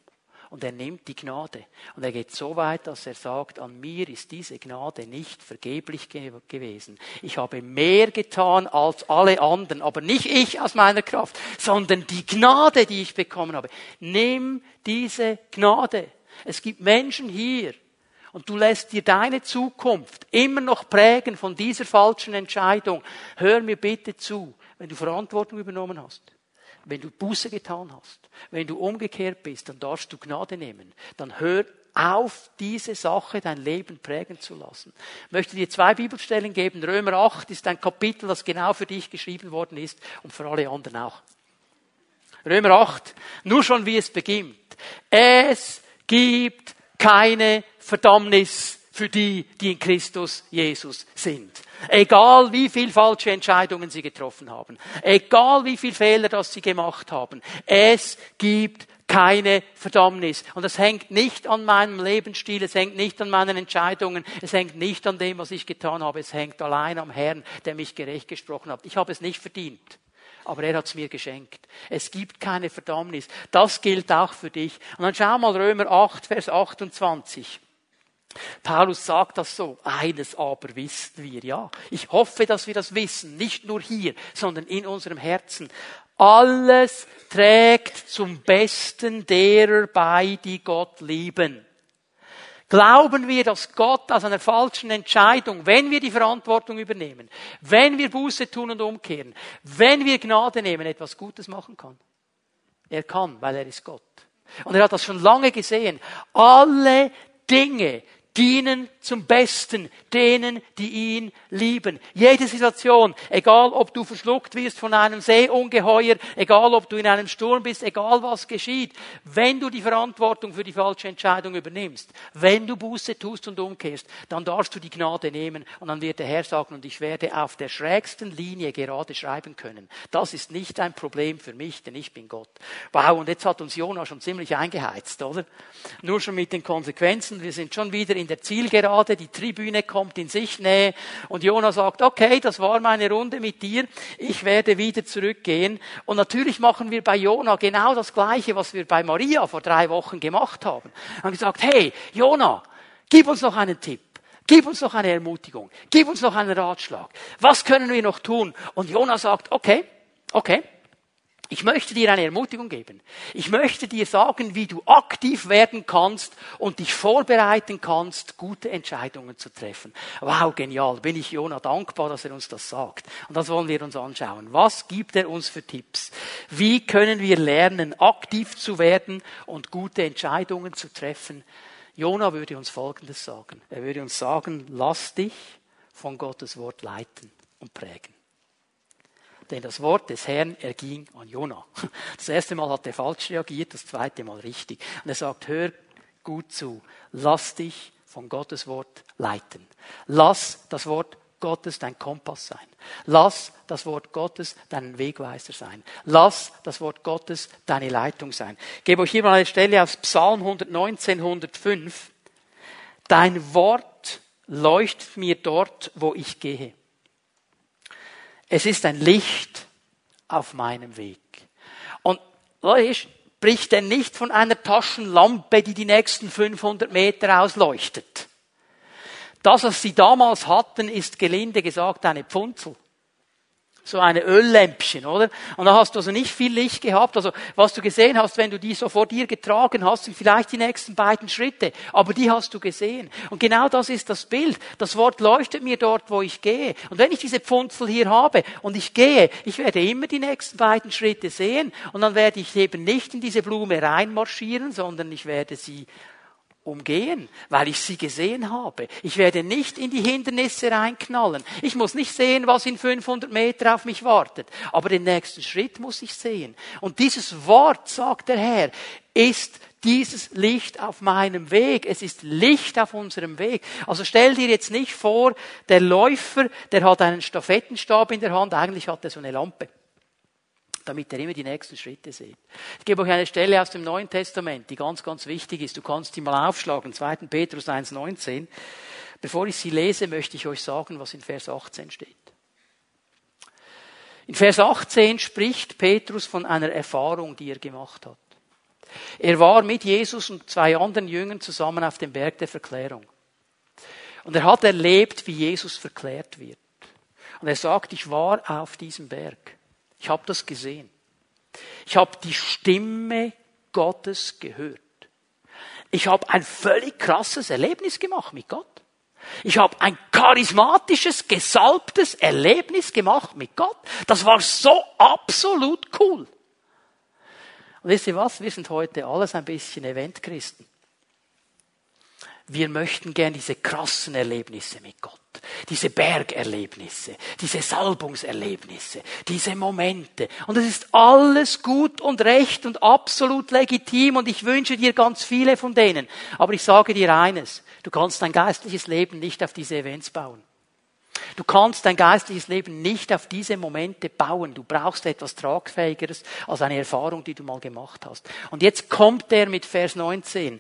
und er nimmt die Gnade. Und er geht so weit, dass er sagt, an mir ist diese Gnade nicht vergeblich ge gewesen. Ich habe mehr getan als alle anderen, aber nicht ich aus meiner Kraft, sondern die Gnade, die ich bekommen habe. Nimm diese Gnade. Es gibt Menschen hier, und du lässt dir deine Zukunft immer noch prägen von dieser falschen Entscheidung. Hör mir bitte zu, wenn du Verantwortung übernommen hast wenn du Buße getan hast, wenn du umgekehrt bist, dann darfst du Gnade nehmen. Dann hör auf, diese Sache dein Leben prägen zu lassen. Ich möchte dir zwei Bibelstellen geben. Römer 8 ist ein Kapitel, das genau für dich geschrieben worden ist und für alle anderen auch. Römer 8, nur schon wie es beginnt. Es gibt keine Verdammnis für die, die in Christus Jesus sind. Egal wie viel falsche Entscheidungen sie getroffen haben, egal wie viel Fehler das sie gemacht haben, es gibt keine Verdammnis. Und es hängt nicht an meinem Lebensstil, es hängt nicht an meinen Entscheidungen, es hängt nicht an dem, was ich getan habe, es hängt allein am Herrn, der mich gerecht gesprochen hat. Ich habe es nicht verdient aber er hat es mir geschenkt. Es gibt keine Verdammnis. Das gilt auch für dich. Und dann schau mal Römer 8, Vers 28. Paulus sagt das so, eines aber wissen wir, ja. Ich hoffe, dass wir das wissen, nicht nur hier, sondern in unserem Herzen. Alles trägt zum Besten derer bei, die Gott lieben. Glauben wir, dass Gott aus einer falschen Entscheidung, wenn wir die Verantwortung übernehmen, wenn wir Buße tun und umkehren, wenn wir Gnade nehmen, etwas Gutes machen kann? Er kann, weil er ist Gott. Und er hat das schon lange gesehen. Alle Dinge, dienen zum Besten denen, die ihn lieben. Jede Situation, egal ob du verschluckt wirst von einem Seeungeheuer, egal ob du in einem Sturm bist, egal was geschieht, wenn du die Verantwortung für die falsche Entscheidung übernimmst, wenn du Buße tust und umkehrst, dann darfst du die Gnade nehmen und dann wird der Herr sagen, und ich werde auf der schrägsten Linie gerade schreiben können. Das ist nicht ein Problem für mich, denn ich bin Gott. Wow, und jetzt hat uns Jona schon ziemlich eingeheizt, oder? Nur schon mit den Konsequenzen. Wir sind schon wieder in der Zielgerade, die Tribüne kommt in Sichtnähe und Jona sagt, okay, das war meine Runde mit dir, ich werde wieder zurückgehen. Und natürlich machen wir bei Jona genau das Gleiche, was wir bei Maria vor drei Wochen gemacht haben. Wir haben gesagt, hey, Jona, gib uns noch einen Tipp. Gib uns noch eine Ermutigung. Gib uns noch einen Ratschlag. Was können wir noch tun? Und Jona sagt, okay, okay, ich möchte dir eine Ermutigung geben. Ich möchte dir sagen, wie du aktiv werden kannst und dich vorbereiten kannst, gute Entscheidungen zu treffen. Wow, genial. Bin ich Jona dankbar, dass er uns das sagt. Und das wollen wir uns anschauen. Was gibt er uns für Tipps? Wie können wir lernen, aktiv zu werden und gute Entscheidungen zu treffen? Jona würde uns Folgendes sagen. Er würde uns sagen, lass dich von Gottes Wort leiten und prägen denn das Wort des Herrn erging an Jona. Das erste Mal hat er falsch reagiert, das zweite Mal richtig. Und er sagt, hör gut zu, lass dich von Gottes Wort leiten. Lass das Wort Gottes dein Kompass sein. Lass das Wort Gottes dein Wegweiser sein. Lass das Wort Gottes deine Leitung sein. Ich gebe euch hier mal eine Stelle aus Psalm 119, 105. Dein Wort leuchtet mir dort, wo ich gehe. Es ist ein Licht auf meinem Weg. Und Leute, spricht er nicht von einer Taschenlampe, die die nächsten 500 Meter ausleuchtet. Das, was sie damals hatten, ist gelinde gesagt eine Pfunzel so eine Öllämpchen, oder? Und da hast du also nicht viel Licht gehabt. Also was du gesehen hast, wenn du die so vor dir getragen hast, sind vielleicht die nächsten beiden Schritte. Aber die hast du gesehen. Und genau das ist das Bild. Das Wort leuchtet mir dort, wo ich gehe. Und wenn ich diese Pfunzel hier habe und ich gehe, ich werde immer die nächsten beiden Schritte sehen. Und dann werde ich eben nicht in diese Blume reinmarschieren, sondern ich werde sie umgehen, weil ich sie gesehen habe. Ich werde nicht in die Hindernisse reinknallen. Ich muss nicht sehen, was in 500 Meter auf mich wartet. Aber den nächsten Schritt muss ich sehen. Und dieses Wort, sagt der Herr, ist dieses Licht auf meinem Weg. Es ist Licht auf unserem Weg. Also stell dir jetzt nicht vor, der Läufer, der hat einen Stafettenstab in der Hand, eigentlich hat er so eine Lampe damit er immer die nächsten Schritte sieht. Ich gebe euch eine Stelle aus dem Neuen Testament, die ganz, ganz wichtig ist. Du kannst die mal aufschlagen, 2. Petrus 1,19. Bevor ich sie lese, möchte ich euch sagen, was in Vers 18 steht. In Vers 18 spricht Petrus von einer Erfahrung, die er gemacht hat. Er war mit Jesus und zwei anderen Jüngern zusammen auf dem Berg der Verklärung. Und er hat erlebt, wie Jesus verklärt wird. Und er sagt, ich war auf diesem Berg. Ich habe das gesehen. Ich habe die Stimme Gottes gehört. Ich habe ein völlig krasses Erlebnis gemacht mit Gott. Ich habe ein charismatisches, gesalbtes Erlebnis gemacht mit Gott. Das war so absolut cool. Und wisst ihr was? Wir sind heute alles ein bisschen Eventchristen. Wir möchten gern diese krassen Erlebnisse mit Gott, diese Bergerlebnisse, diese Salbungserlebnisse, diese Momente. Und es ist alles gut und recht und absolut legitim und ich wünsche dir ganz viele von denen. Aber ich sage dir eines, du kannst dein geistliches Leben nicht auf diese Events bauen. Du kannst dein geistliches Leben nicht auf diese Momente bauen. Du brauchst etwas Tragfähigeres als eine Erfahrung, die du mal gemacht hast. Und jetzt kommt er mit Vers 19.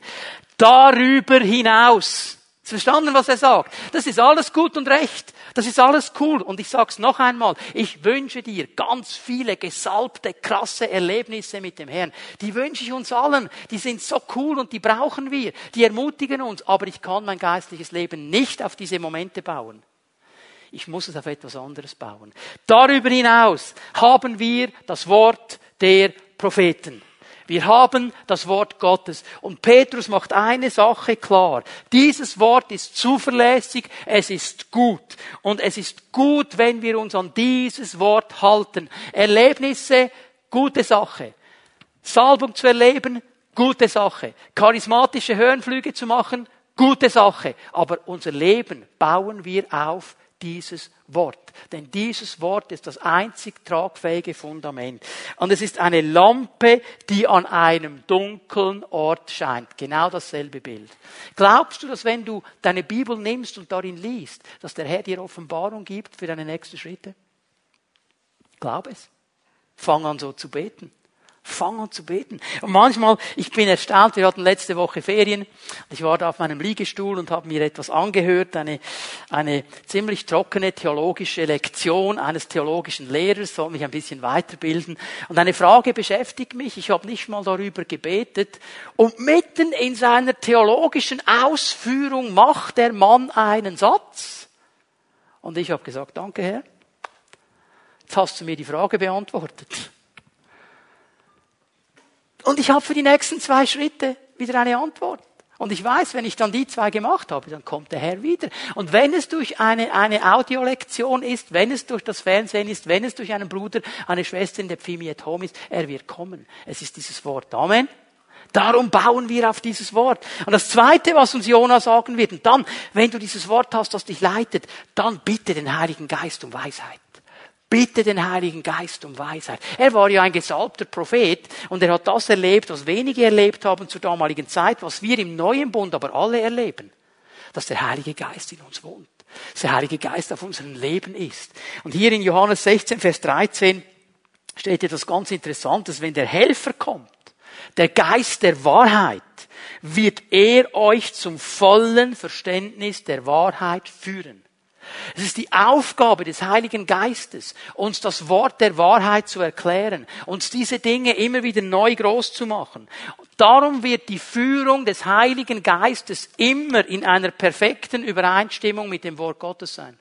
Darüber hinaus. Verstanden, was er sagt? Das ist alles gut und recht. Das ist alles cool. Und ich sag's noch einmal. Ich wünsche dir ganz viele gesalbte, krasse Erlebnisse mit dem Herrn. Die wünsche ich uns allen. Die sind so cool und die brauchen wir. Die ermutigen uns. Aber ich kann mein geistliches Leben nicht auf diese Momente bauen. Ich muss es auf etwas anderes bauen. Darüber hinaus haben wir das Wort der Propheten. Wir haben das Wort Gottes. Und Petrus macht eine Sache klar. Dieses Wort ist zuverlässig, es ist gut. Und es ist gut, wenn wir uns an dieses Wort halten. Erlebnisse, gute Sache. Salbung zu erleben, gute Sache. Charismatische Hörenflüge zu machen, Gute Sache. Aber unser Leben bauen wir auf dieses Wort. Denn dieses Wort ist das einzig tragfähige Fundament. Und es ist eine Lampe, die an einem dunklen Ort scheint. Genau dasselbe Bild. Glaubst du, dass wenn du deine Bibel nimmst und darin liest, dass der Herr dir Offenbarung gibt für deine nächsten Schritte? Glaub es. Fang an so zu beten. Fang an zu beten. Und manchmal, ich bin erstaunt, wir hatten letzte Woche Ferien. Ich war da auf meinem Liegestuhl und habe mir etwas angehört, eine, eine ziemlich trockene theologische Lektion eines theologischen Lehrers, soll mich ein bisschen weiterbilden. Und eine Frage beschäftigt mich, ich habe nicht mal darüber gebetet. Und mitten in seiner theologischen Ausführung macht der Mann einen Satz. Und ich habe gesagt, danke Herr. Jetzt hast du mir die Frage beantwortet. Und ich habe für die nächsten zwei Schritte wieder eine Antwort. Und ich weiß, wenn ich dann die zwei gemacht habe, dann kommt der Herr wieder. Und wenn es durch eine, eine Audiolektion ist, wenn es durch das Fernsehen ist, wenn es durch einen Bruder, eine Schwester in der Pfimi at Home ist, er wird kommen. Es ist dieses Wort. Amen. Darum bauen wir auf dieses Wort. Und das Zweite, was uns Jona sagen wird, und dann, wenn du dieses Wort hast, das dich leitet, dann bitte den Heiligen Geist um Weisheit. Bitte den Heiligen Geist um Weisheit. Er war ja ein gesalbter Prophet und er hat das erlebt, was wenige erlebt haben zur damaligen Zeit, was wir im neuen Bund aber alle erleben. Dass der Heilige Geist in uns wohnt. Dass der Heilige Geist auf unserem Leben ist. Und hier in Johannes 16, Vers 13 steht etwas ganz Interessantes. Wenn der Helfer kommt, der Geist der Wahrheit, wird er euch zum vollen Verständnis der Wahrheit führen. Es ist die Aufgabe des Heiligen Geistes, uns das Wort der Wahrheit zu erklären, uns diese Dinge immer wieder neu groß zu machen. Darum wird die Führung des Heiligen Geistes immer in einer perfekten Übereinstimmung mit dem Wort Gottes sein.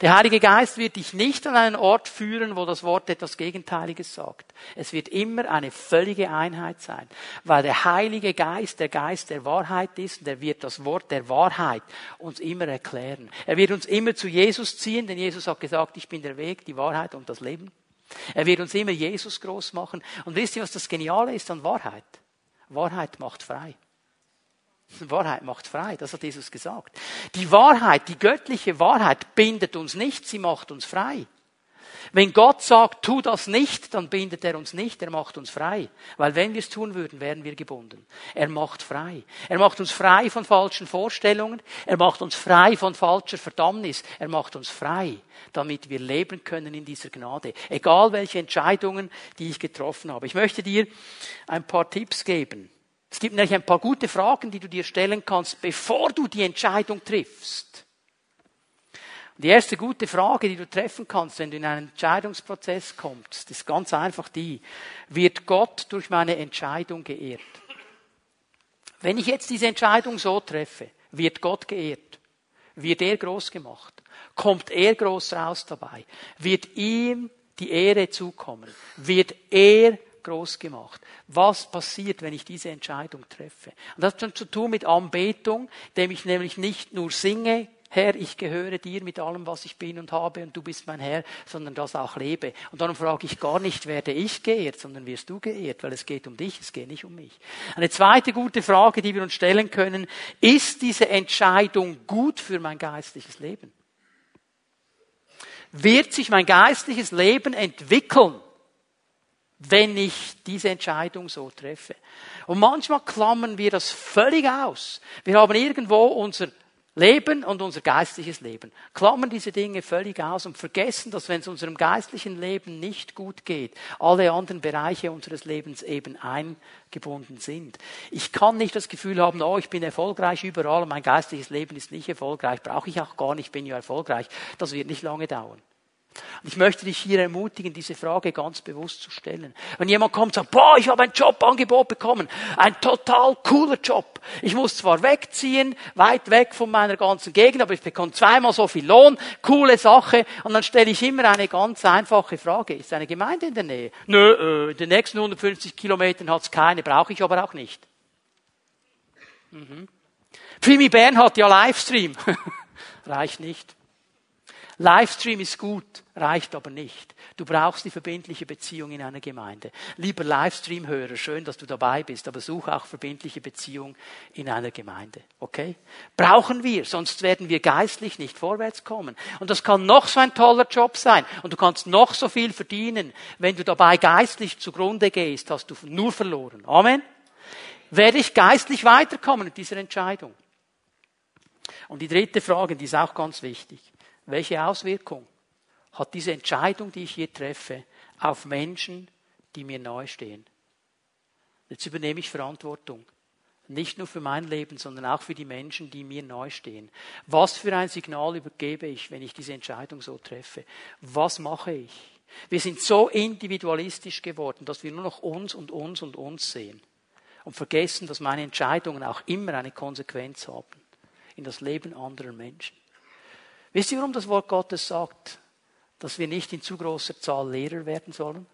Der Heilige Geist wird dich nicht an einen Ort führen, wo das Wort etwas Gegenteiliges sagt. Es wird immer eine völlige Einheit sein, weil der Heilige Geist der Geist der Wahrheit ist und er wird das Wort der Wahrheit uns immer erklären. Er wird uns immer zu Jesus ziehen, denn Jesus hat gesagt, ich bin der Weg, die Wahrheit und das Leben. Er wird uns immer Jesus groß machen. Und wisst ihr, was das Geniale ist an Wahrheit? Wahrheit macht frei. Wahrheit macht frei, das hat Jesus gesagt. Die Wahrheit, die göttliche Wahrheit bindet uns nicht, sie macht uns frei. Wenn Gott sagt, tu das nicht, dann bindet er uns nicht, er macht uns frei. Weil wenn wir es tun würden, wären wir gebunden. Er macht frei. Er macht uns frei von falschen Vorstellungen. Er macht uns frei von falscher Verdammnis. Er macht uns frei, damit wir leben können in dieser Gnade. Egal welche Entscheidungen, die ich getroffen habe. Ich möchte dir ein paar Tipps geben es gibt nämlich ein paar gute Fragen, die du dir stellen kannst, bevor du die Entscheidung triffst. die erste gute Frage, die du treffen kannst, wenn du in einen Entscheidungsprozess kommst, ist ganz einfach die, wird Gott durch meine Entscheidung geehrt? Wenn ich jetzt diese Entscheidung so treffe, wird Gott geehrt? Wird er groß gemacht? Kommt er groß raus dabei? Wird ihm die Ehre zukommen? Wird er groß gemacht. Was passiert, wenn ich diese Entscheidung treffe? Und das hat dann zu tun mit Anbetung, indem ich nämlich nicht nur singe, Herr, ich gehöre dir mit allem, was ich bin und habe, und du bist mein Herr, sondern das auch lebe. Und darum frage ich gar nicht, werde ich geehrt, sondern wirst du geehrt, weil es geht um dich, es geht nicht um mich. Eine zweite gute Frage, die wir uns stellen können, ist diese Entscheidung gut für mein geistliches Leben? Wird sich mein geistliches Leben entwickeln? Wenn ich diese Entscheidung so treffe. Und manchmal klammern wir das völlig aus. Wir haben irgendwo unser Leben und unser geistliches Leben. Klammern diese Dinge völlig aus und vergessen, dass wenn es unserem geistlichen Leben nicht gut geht, alle anderen Bereiche unseres Lebens eben eingebunden sind. Ich kann nicht das Gefühl haben, oh, ich bin erfolgreich überall und mein geistliches Leben ist nicht erfolgreich, brauche ich auch gar nicht, bin ja erfolgreich. Das wird nicht lange dauern. Und ich möchte dich hier ermutigen, diese Frage ganz bewusst zu stellen. Wenn jemand kommt und sagt, boah, ich habe ein Jobangebot bekommen, ein total cooler Job. Ich muss zwar wegziehen, weit weg von meiner ganzen Gegend, aber ich bekomme zweimal so viel Lohn, coole Sache. Und dann stelle ich immer eine ganz einfache Frage. Ist eine Gemeinde in der Nähe? Nö, äh, in den nächsten 150 Kilometern hat es keine, brauche ich aber auch nicht. Mhm. Primi Bern hat ja Livestream. Reicht nicht. Livestream ist gut, reicht aber nicht. Du brauchst die verbindliche Beziehung in einer Gemeinde. Lieber Livestream-Hörer, schön, dass du dabei bist, aber such auch verbindliche Beziehung in einer Gemeinde. Okay? Brauchen wir, sonst werden wir geistlich nicht vorwärts kommen. Und das kann noch so ein toller Job sein. Und du kannst noch so viel verdienen. Wenn du dabei geistlich zugrunde gehst, hast du nur verloren. Amen? Werde ich geistlich weiterkommen mit dieser Entscheidung? Und die dritte Frage, die ist auch ganz wichtig. Welche Auswirkung hat diese Entscheidung, die ich hier treffe, auf Menschen, die mir nahe stehen. Jetzt übernehme ich Verantwortung. Nicht nur für mein Leben, sondern auch für die Menschen, die mir nahe stehen. Was für ein Signal übergebe ich, wenn ich diese Entscheidung so treffe? Was mache ich? Wir sind so individualistisch geworden, dass wir nur noch uns und uns und uns sehen und vergessen, dass meine Entscheidungen auch immer eine Konsequenz haben in das Leben anderer Menschen. Wisst ihr, warum das Wort Gottes sagt, dass wir nicht in zu großer Zahl Lehrer werden sollen?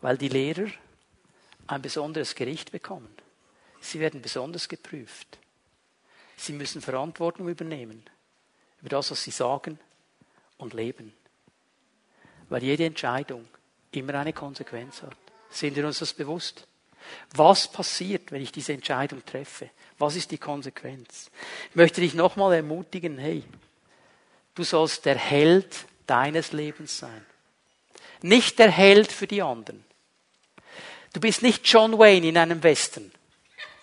Weil die Lehrer ein besonderes Gericht bekommen. Sie werden besonders geprüft. Sie müssen Verantwortung übernehmen über das, was sie sagen und leben. Weil jede Entscheidung immer eine Konsequenz hat. Sind wir uns das bewusst? Was passiert, wenn ich diese Entscheidung treffe? Was ist die Konsequenz? Ich möchte dich nochmal ermutigen, hey, Du sollst der Held deines Lebens sein. Nicht der Held für die anderen. Du bist nicht John Wayne in einem Western.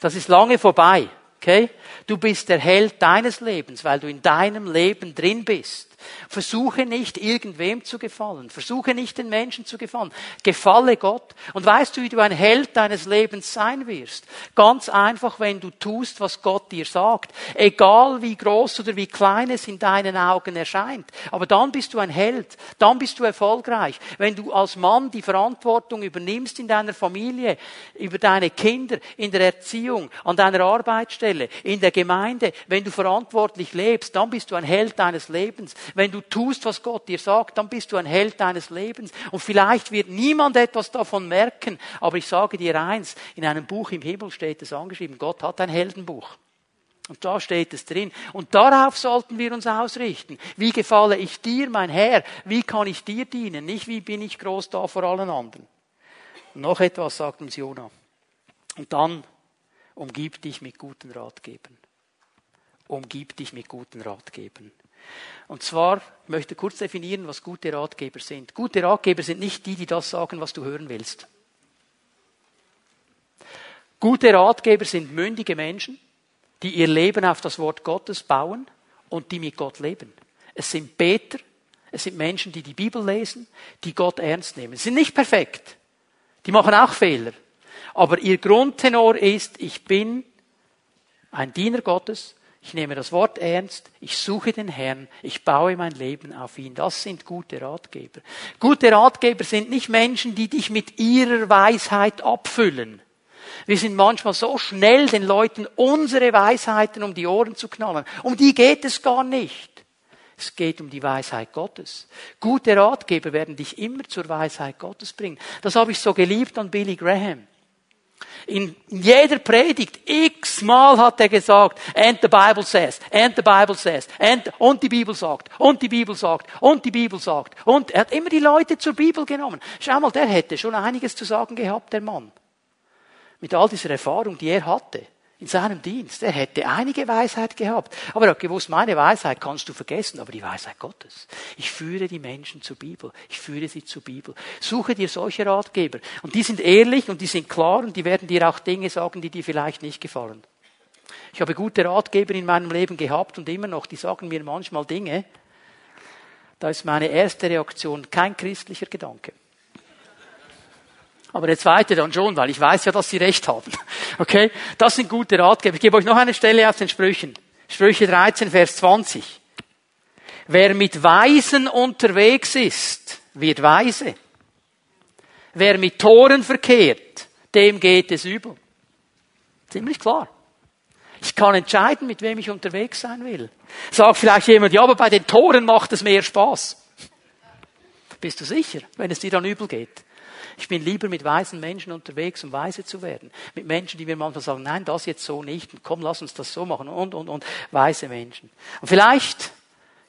Das ist lange vorbei. Okay? Du bist der Held deines Lebens, weil du in deinem Leben drin bist. Versuche nicht, irgendwem zu gefallen. Versuche nicht, den Menschen zu gefallen. Gefalle Gott. Und weißt du, wie du ein Held deines Lebens sein wirst? Ganz einfach, wenn du tust, was Gott dir sagt. Egal wie groß oder wie klein es in deinen Augen erscheint. Aber dann bist du ein Held. Dann bist du erfolgreich. Wenn du als Mann die Verantwortung übernimmst in deiner Familie, über deine Kinder, in der Erziehung, an deiner Arbeitsstelle, in der Gemeinde, wenn du verantwortlich lebst, dann bist du ein Held deines Lebens. Wenn du tust, was Gott dir sagt, dann bist du ein Held deines Lebens. Und vielleicht wird niemand etwas davon merken. Aber ich sage dir eins, in einem Buch im Himmel steht es angeschrieben, Gott hat ein Heldenbuch. Und da steht es drin. Und darauf sollten wir uns ausrichten. Wie gefalle ich dir, mein Herr? Wie kann ich dir dienen? Nicht wie bin ich groß da vor allen anderen. Und noch etwas sagt uns Jona. Und dann umgib dich mit guten Ratgebern. Umgib dich mit guten Ratgebern. Und zwar, ich möchte kurz definieren, was gute Ratgeber sind. Gute Ratgeber sind nicht die, die das sagen, was du hören willst. Gute Ratgeber sind mündige Menschen, die ihr Leben auf das Wort Gottes bauen und die mit Gott leben. Es sind Beter, es sind Menschen, die die Bibel lesen, die Gott ernst nehmen. Sie sind nicht perfekt. Die machen auch Fehler. Aber ihr Grundtenor ist, ich bin ein Diener Gottes, ich nehme das Wort ernst, ich suche den Herrn, ich baue mein Leben auf ihn. Das sind gute Ratgeber. Gute Ratgeber sind nicht Menschen, die dich mit ihrer Weisheit abfüllen. Wir sind manchmal so schnell, den Leuten unsere Weisheiten um die Ohren zu knallen. Um die geht es gar nicht. Es geht um die Weisheit Gottes. Gute Ratgeber werden dich immer zur Weisheit Gottes bringen. Das habe ich so geliebt an Billy Graham. In jeder Predigt x-mal hat er gesagt, and the Bible says, and the Bible says, and, und die Bibel sagt, und die Bibel sagt, und die Bibel sagt. Und er hat immer die Leute zur Bibel genommen. Schau mal, der hätte schon einiges zu sagen gehabt, der Mann. Mit all dieser Erfahrung, die er hatte in seinem Dienst. Er hätte einige Weisheit gehabt. Aber er hat gewusst, meine Weisheit kannst du vergessen, aber die Weisheit Gottes. Ich führe die Menschen zur Bibel. Ich führe sie zur Bibel. Suche dir solche Ratgeber. Und die sind ehrlich und die sind klar und die werden dir auch Dinge sagen, die dir vielleicht nicht gefallen. Ich habe gute Ratgeber in meinem Leben gehabt und immer noch, die sagen mir manchmal Dinge. Da ist meine erste Reaktion kein christlicher Gedanke aber der zweite dann schon, weil ich weiß ja, dass sie recht haben. Okay? Das sind gute Ratgeber. Ich gebe euch noch eine Stelle aus den Sprüchen. Sprüche 13, Vers 20. Wer mit Weisen unterwegs ist, wird weise. Wer mit Toren verkehrt, dem geht es übel. Ziemlich klar. Ich kann entscheiden, mit wem ich unterwegs sein will. Sagt vielleicht jemand, ja, aber bei den Toren macht es mehr Spaß. Bist du sicher, wenn es dir dann übel geht? Ich bin lieber mit weisen Menschen unterwegs, um weise zu werden. Mit Menschen, die mir manchmal sagen, nein, das jetzt so nicht, und komm, lass uns das so machen, und, und, und, weise Menschen. Und vielleicht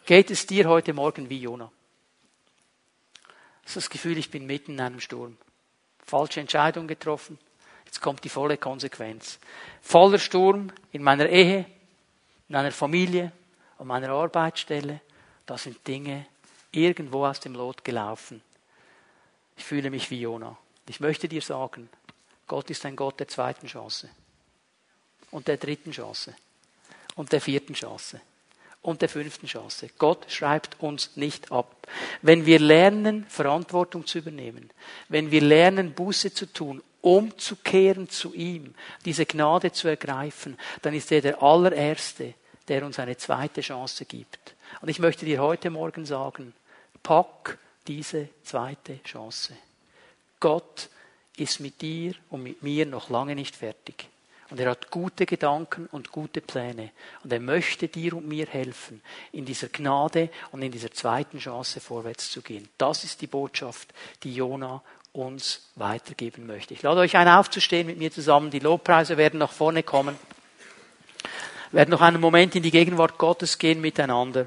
geht es dir heute Morgen wie Jona. Das ist das Gefühl, ich bin mitten in einem Sturm. Falsche Entscheidung getroffen. Jetzt kommt die volle Konsequenz. Voller Sturm in meiner Ehe, in meiner Familie, an meiner Arbeitsstelle. Da sind Dinge irgendwo aus dem Lot gelaufen. Ich fühle mich wie Jona. Ich möchte dir sagen, Gott ist ein Gott der zweiten Chance. Und der dritten Chance. Und der vierten Chance. Und der fünften Chance. Gott schreibt uns nicht ab. Wenn wir lernen, Verantwortung zu übernehmen, wenn wir lernen, Buße zu tun, umzukehren zu ihm, diese Gnade zu ergreifen, dann ist er der allererste, der uns eine zweite Chance gibt. Und ich möchte dir heute Morgen sagen, pack diese zweite Chance. Gott ist mit dir und mit mir noch lange nicht fertig. Und er hat gute Gedanken und gute Pläne. Und er möchte dir und mir helfen, in dieser Gnade und in dieser zweiten Chance vorwärts zu gehen. Das ist die Botschaft, die Jona uns weitergeben möchte. Ich lade euch ein, aufzustehen mit mir zusammen. Die Lobpreise werden nach vorne kommen. Wir werden noch einen Moment in die Gegenwart Gottes gehen miteinander.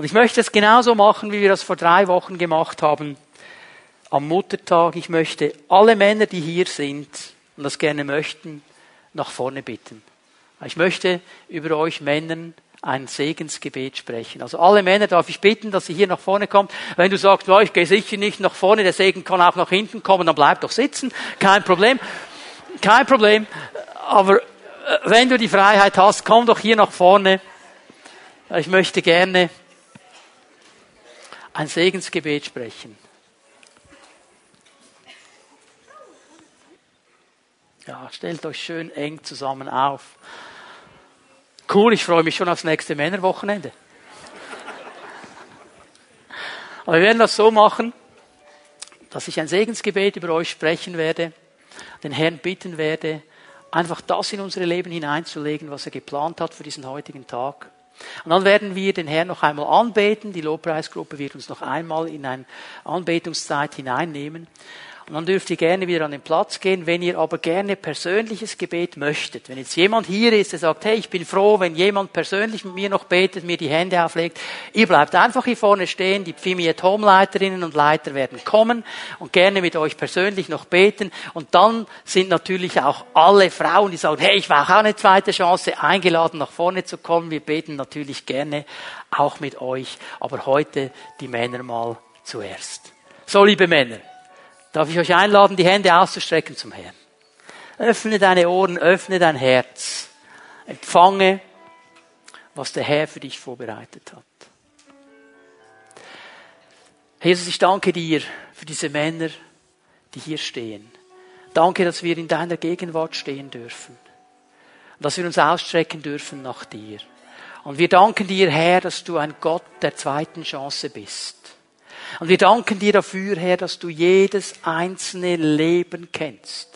Und ich möchte es genauso machen, wie wir das vor drei Wochen gemacht haben. Am Muttertag. Ich möchte alle Männer, die hier sind und das gerne möchten, nach vorne bitten. Ich möchte über euch Männern ein Segensgebet sprechen. Also alle Männer darf ich bitten, dass sie hier nach vorne kommen. Wenn du sagst, oh, ich gehe sicher nicht nach vorne, der Segen kann auch nach hinten kommen, dann bleib doch sitzen. Kein Problem. Kein Problem. Aber äh, wenn du die Freiheit hast, komm doch hier nach vorne. Ich möchte gerne ein Segensgebet sprechen. Ja, stellt euch schön eng zusammen auf. Cool, ich freue mich schon aufs nächste Männerwochenende. Aber wir werden das so machen, dass ich ein Segensgebet über euch sprechen werde, den Herrn bitten werde, einfach das in unsere Leben hineinzulegen, was er geplant hat für diesen heutigen Tag. Und dann werden wir den Herrn noch einmal anbeten. Die Lobpreisgruppe wird uns noch einmal in eine Anbetungszeit hineinnehmen. Dann dürft ihr gerne wieder an den Platz gehen, wenn ihr aber gerne persönliches Gebet möchtet. Wenn jetzt jemand hier ist, der sagt, hey, ich bin froh, wenn jemand persönlich mit mir noch betet, mir die Hände auflegt. Ihr bleibt einfach hier vorne stehen, die Pfimiet Home Leiterinnen und Leiter werden kommen und gerne mit euch persönlich noch beten. Und dann sind natürlich auch alle Frauen, die sagen, hey, ich war auch eine zweite Chance, eingeladen nach vorne zu kommen. Wir beten natürlich gerne auch mit euch, aber heute die Männer mal zuerst. So, liebe Männer. Darf ich euch einladen, die Hände auszustrecken zum Herrn? Öffne deine Ohren, öffne dein Herz. Empfange, was der Herr für dich vorbereitet hat. Jesus, ich danke dir für diese Männer, die hier stehen. Danke, dass wir in deiner Gegenwart stehen dürfen. Dass wir uns ausstrecken dürfen nach dir. Und wir danken dir, Herr, dass du ein Gott der zweiten Chance bist. Und wir danken dir dafür, Herr, dass du jedes einzelne Leben kennst.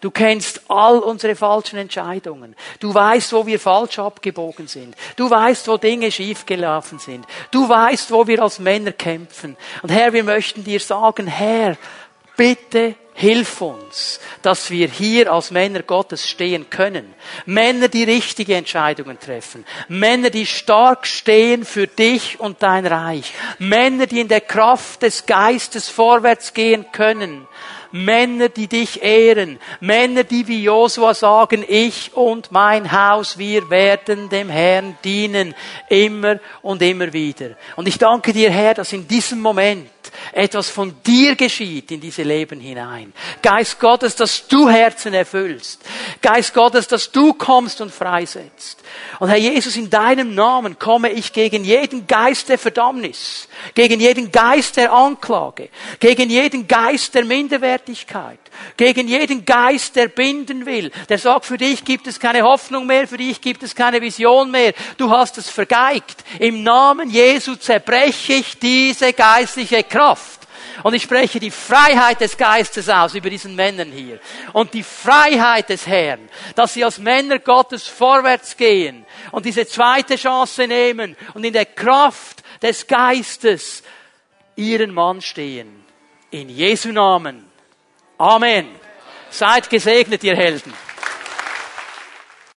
Du kennst all unsere falschen Entscheidungen. Du weißt, wo wir falsch abgebogen sind. Du weißt, wo Dinge schiefgelaufen sind. Du weißt, wo wir als Männer kämpfen. Und Herr, wir möchten dir sagen, Herr, bitte Hilf uns, dass wir hier als Männer Gottes stehen können. Männer, die richtige Entscheidungen treffen. Männer, die stark stehen für dich und dein Reich. Männer, die in der Kraft des Geistes vorwärts gehen können. Männer, die dich ehren. Männer, die wie Josua sagen, ich und mein Haus, wir werden dem Herrn dienen. Immer und immer wieder. Und ich danke dir, Herr, dass in diesem Moment etwas von dir geschieht in diese Leben hinein. Geist Gottes, dass du Herzen erfüllst. Geist Gottes, dass du kommst und freisetzt. Und Herr Jesus, in deinem Namen komme ich gegen jeden Geist der Verdammnis, gegen jeden Geist der Anklage, gegen jeden Geist der Minderwertigkeit, gegen jeden Geist, der binden will, der sagt, für dich gibt es keine Hoffnung mehr, für dich gibt es keine Vision mehr, du hast es vergeigt. Im Namen Jesu zerbreche ich diese geistliche Kraft. Und ich spreche die Freiheit des Geistes aus über diesen Männern hier. Und die Freiheit des Herrn, dass sie als Männer Gottes vorwärts gehen und diese zweite Chance nehmen und in der Kraft des Geistes ihren Mann stehen In Jesu Namen. Amen. Seid gesegnet, ihr Helden.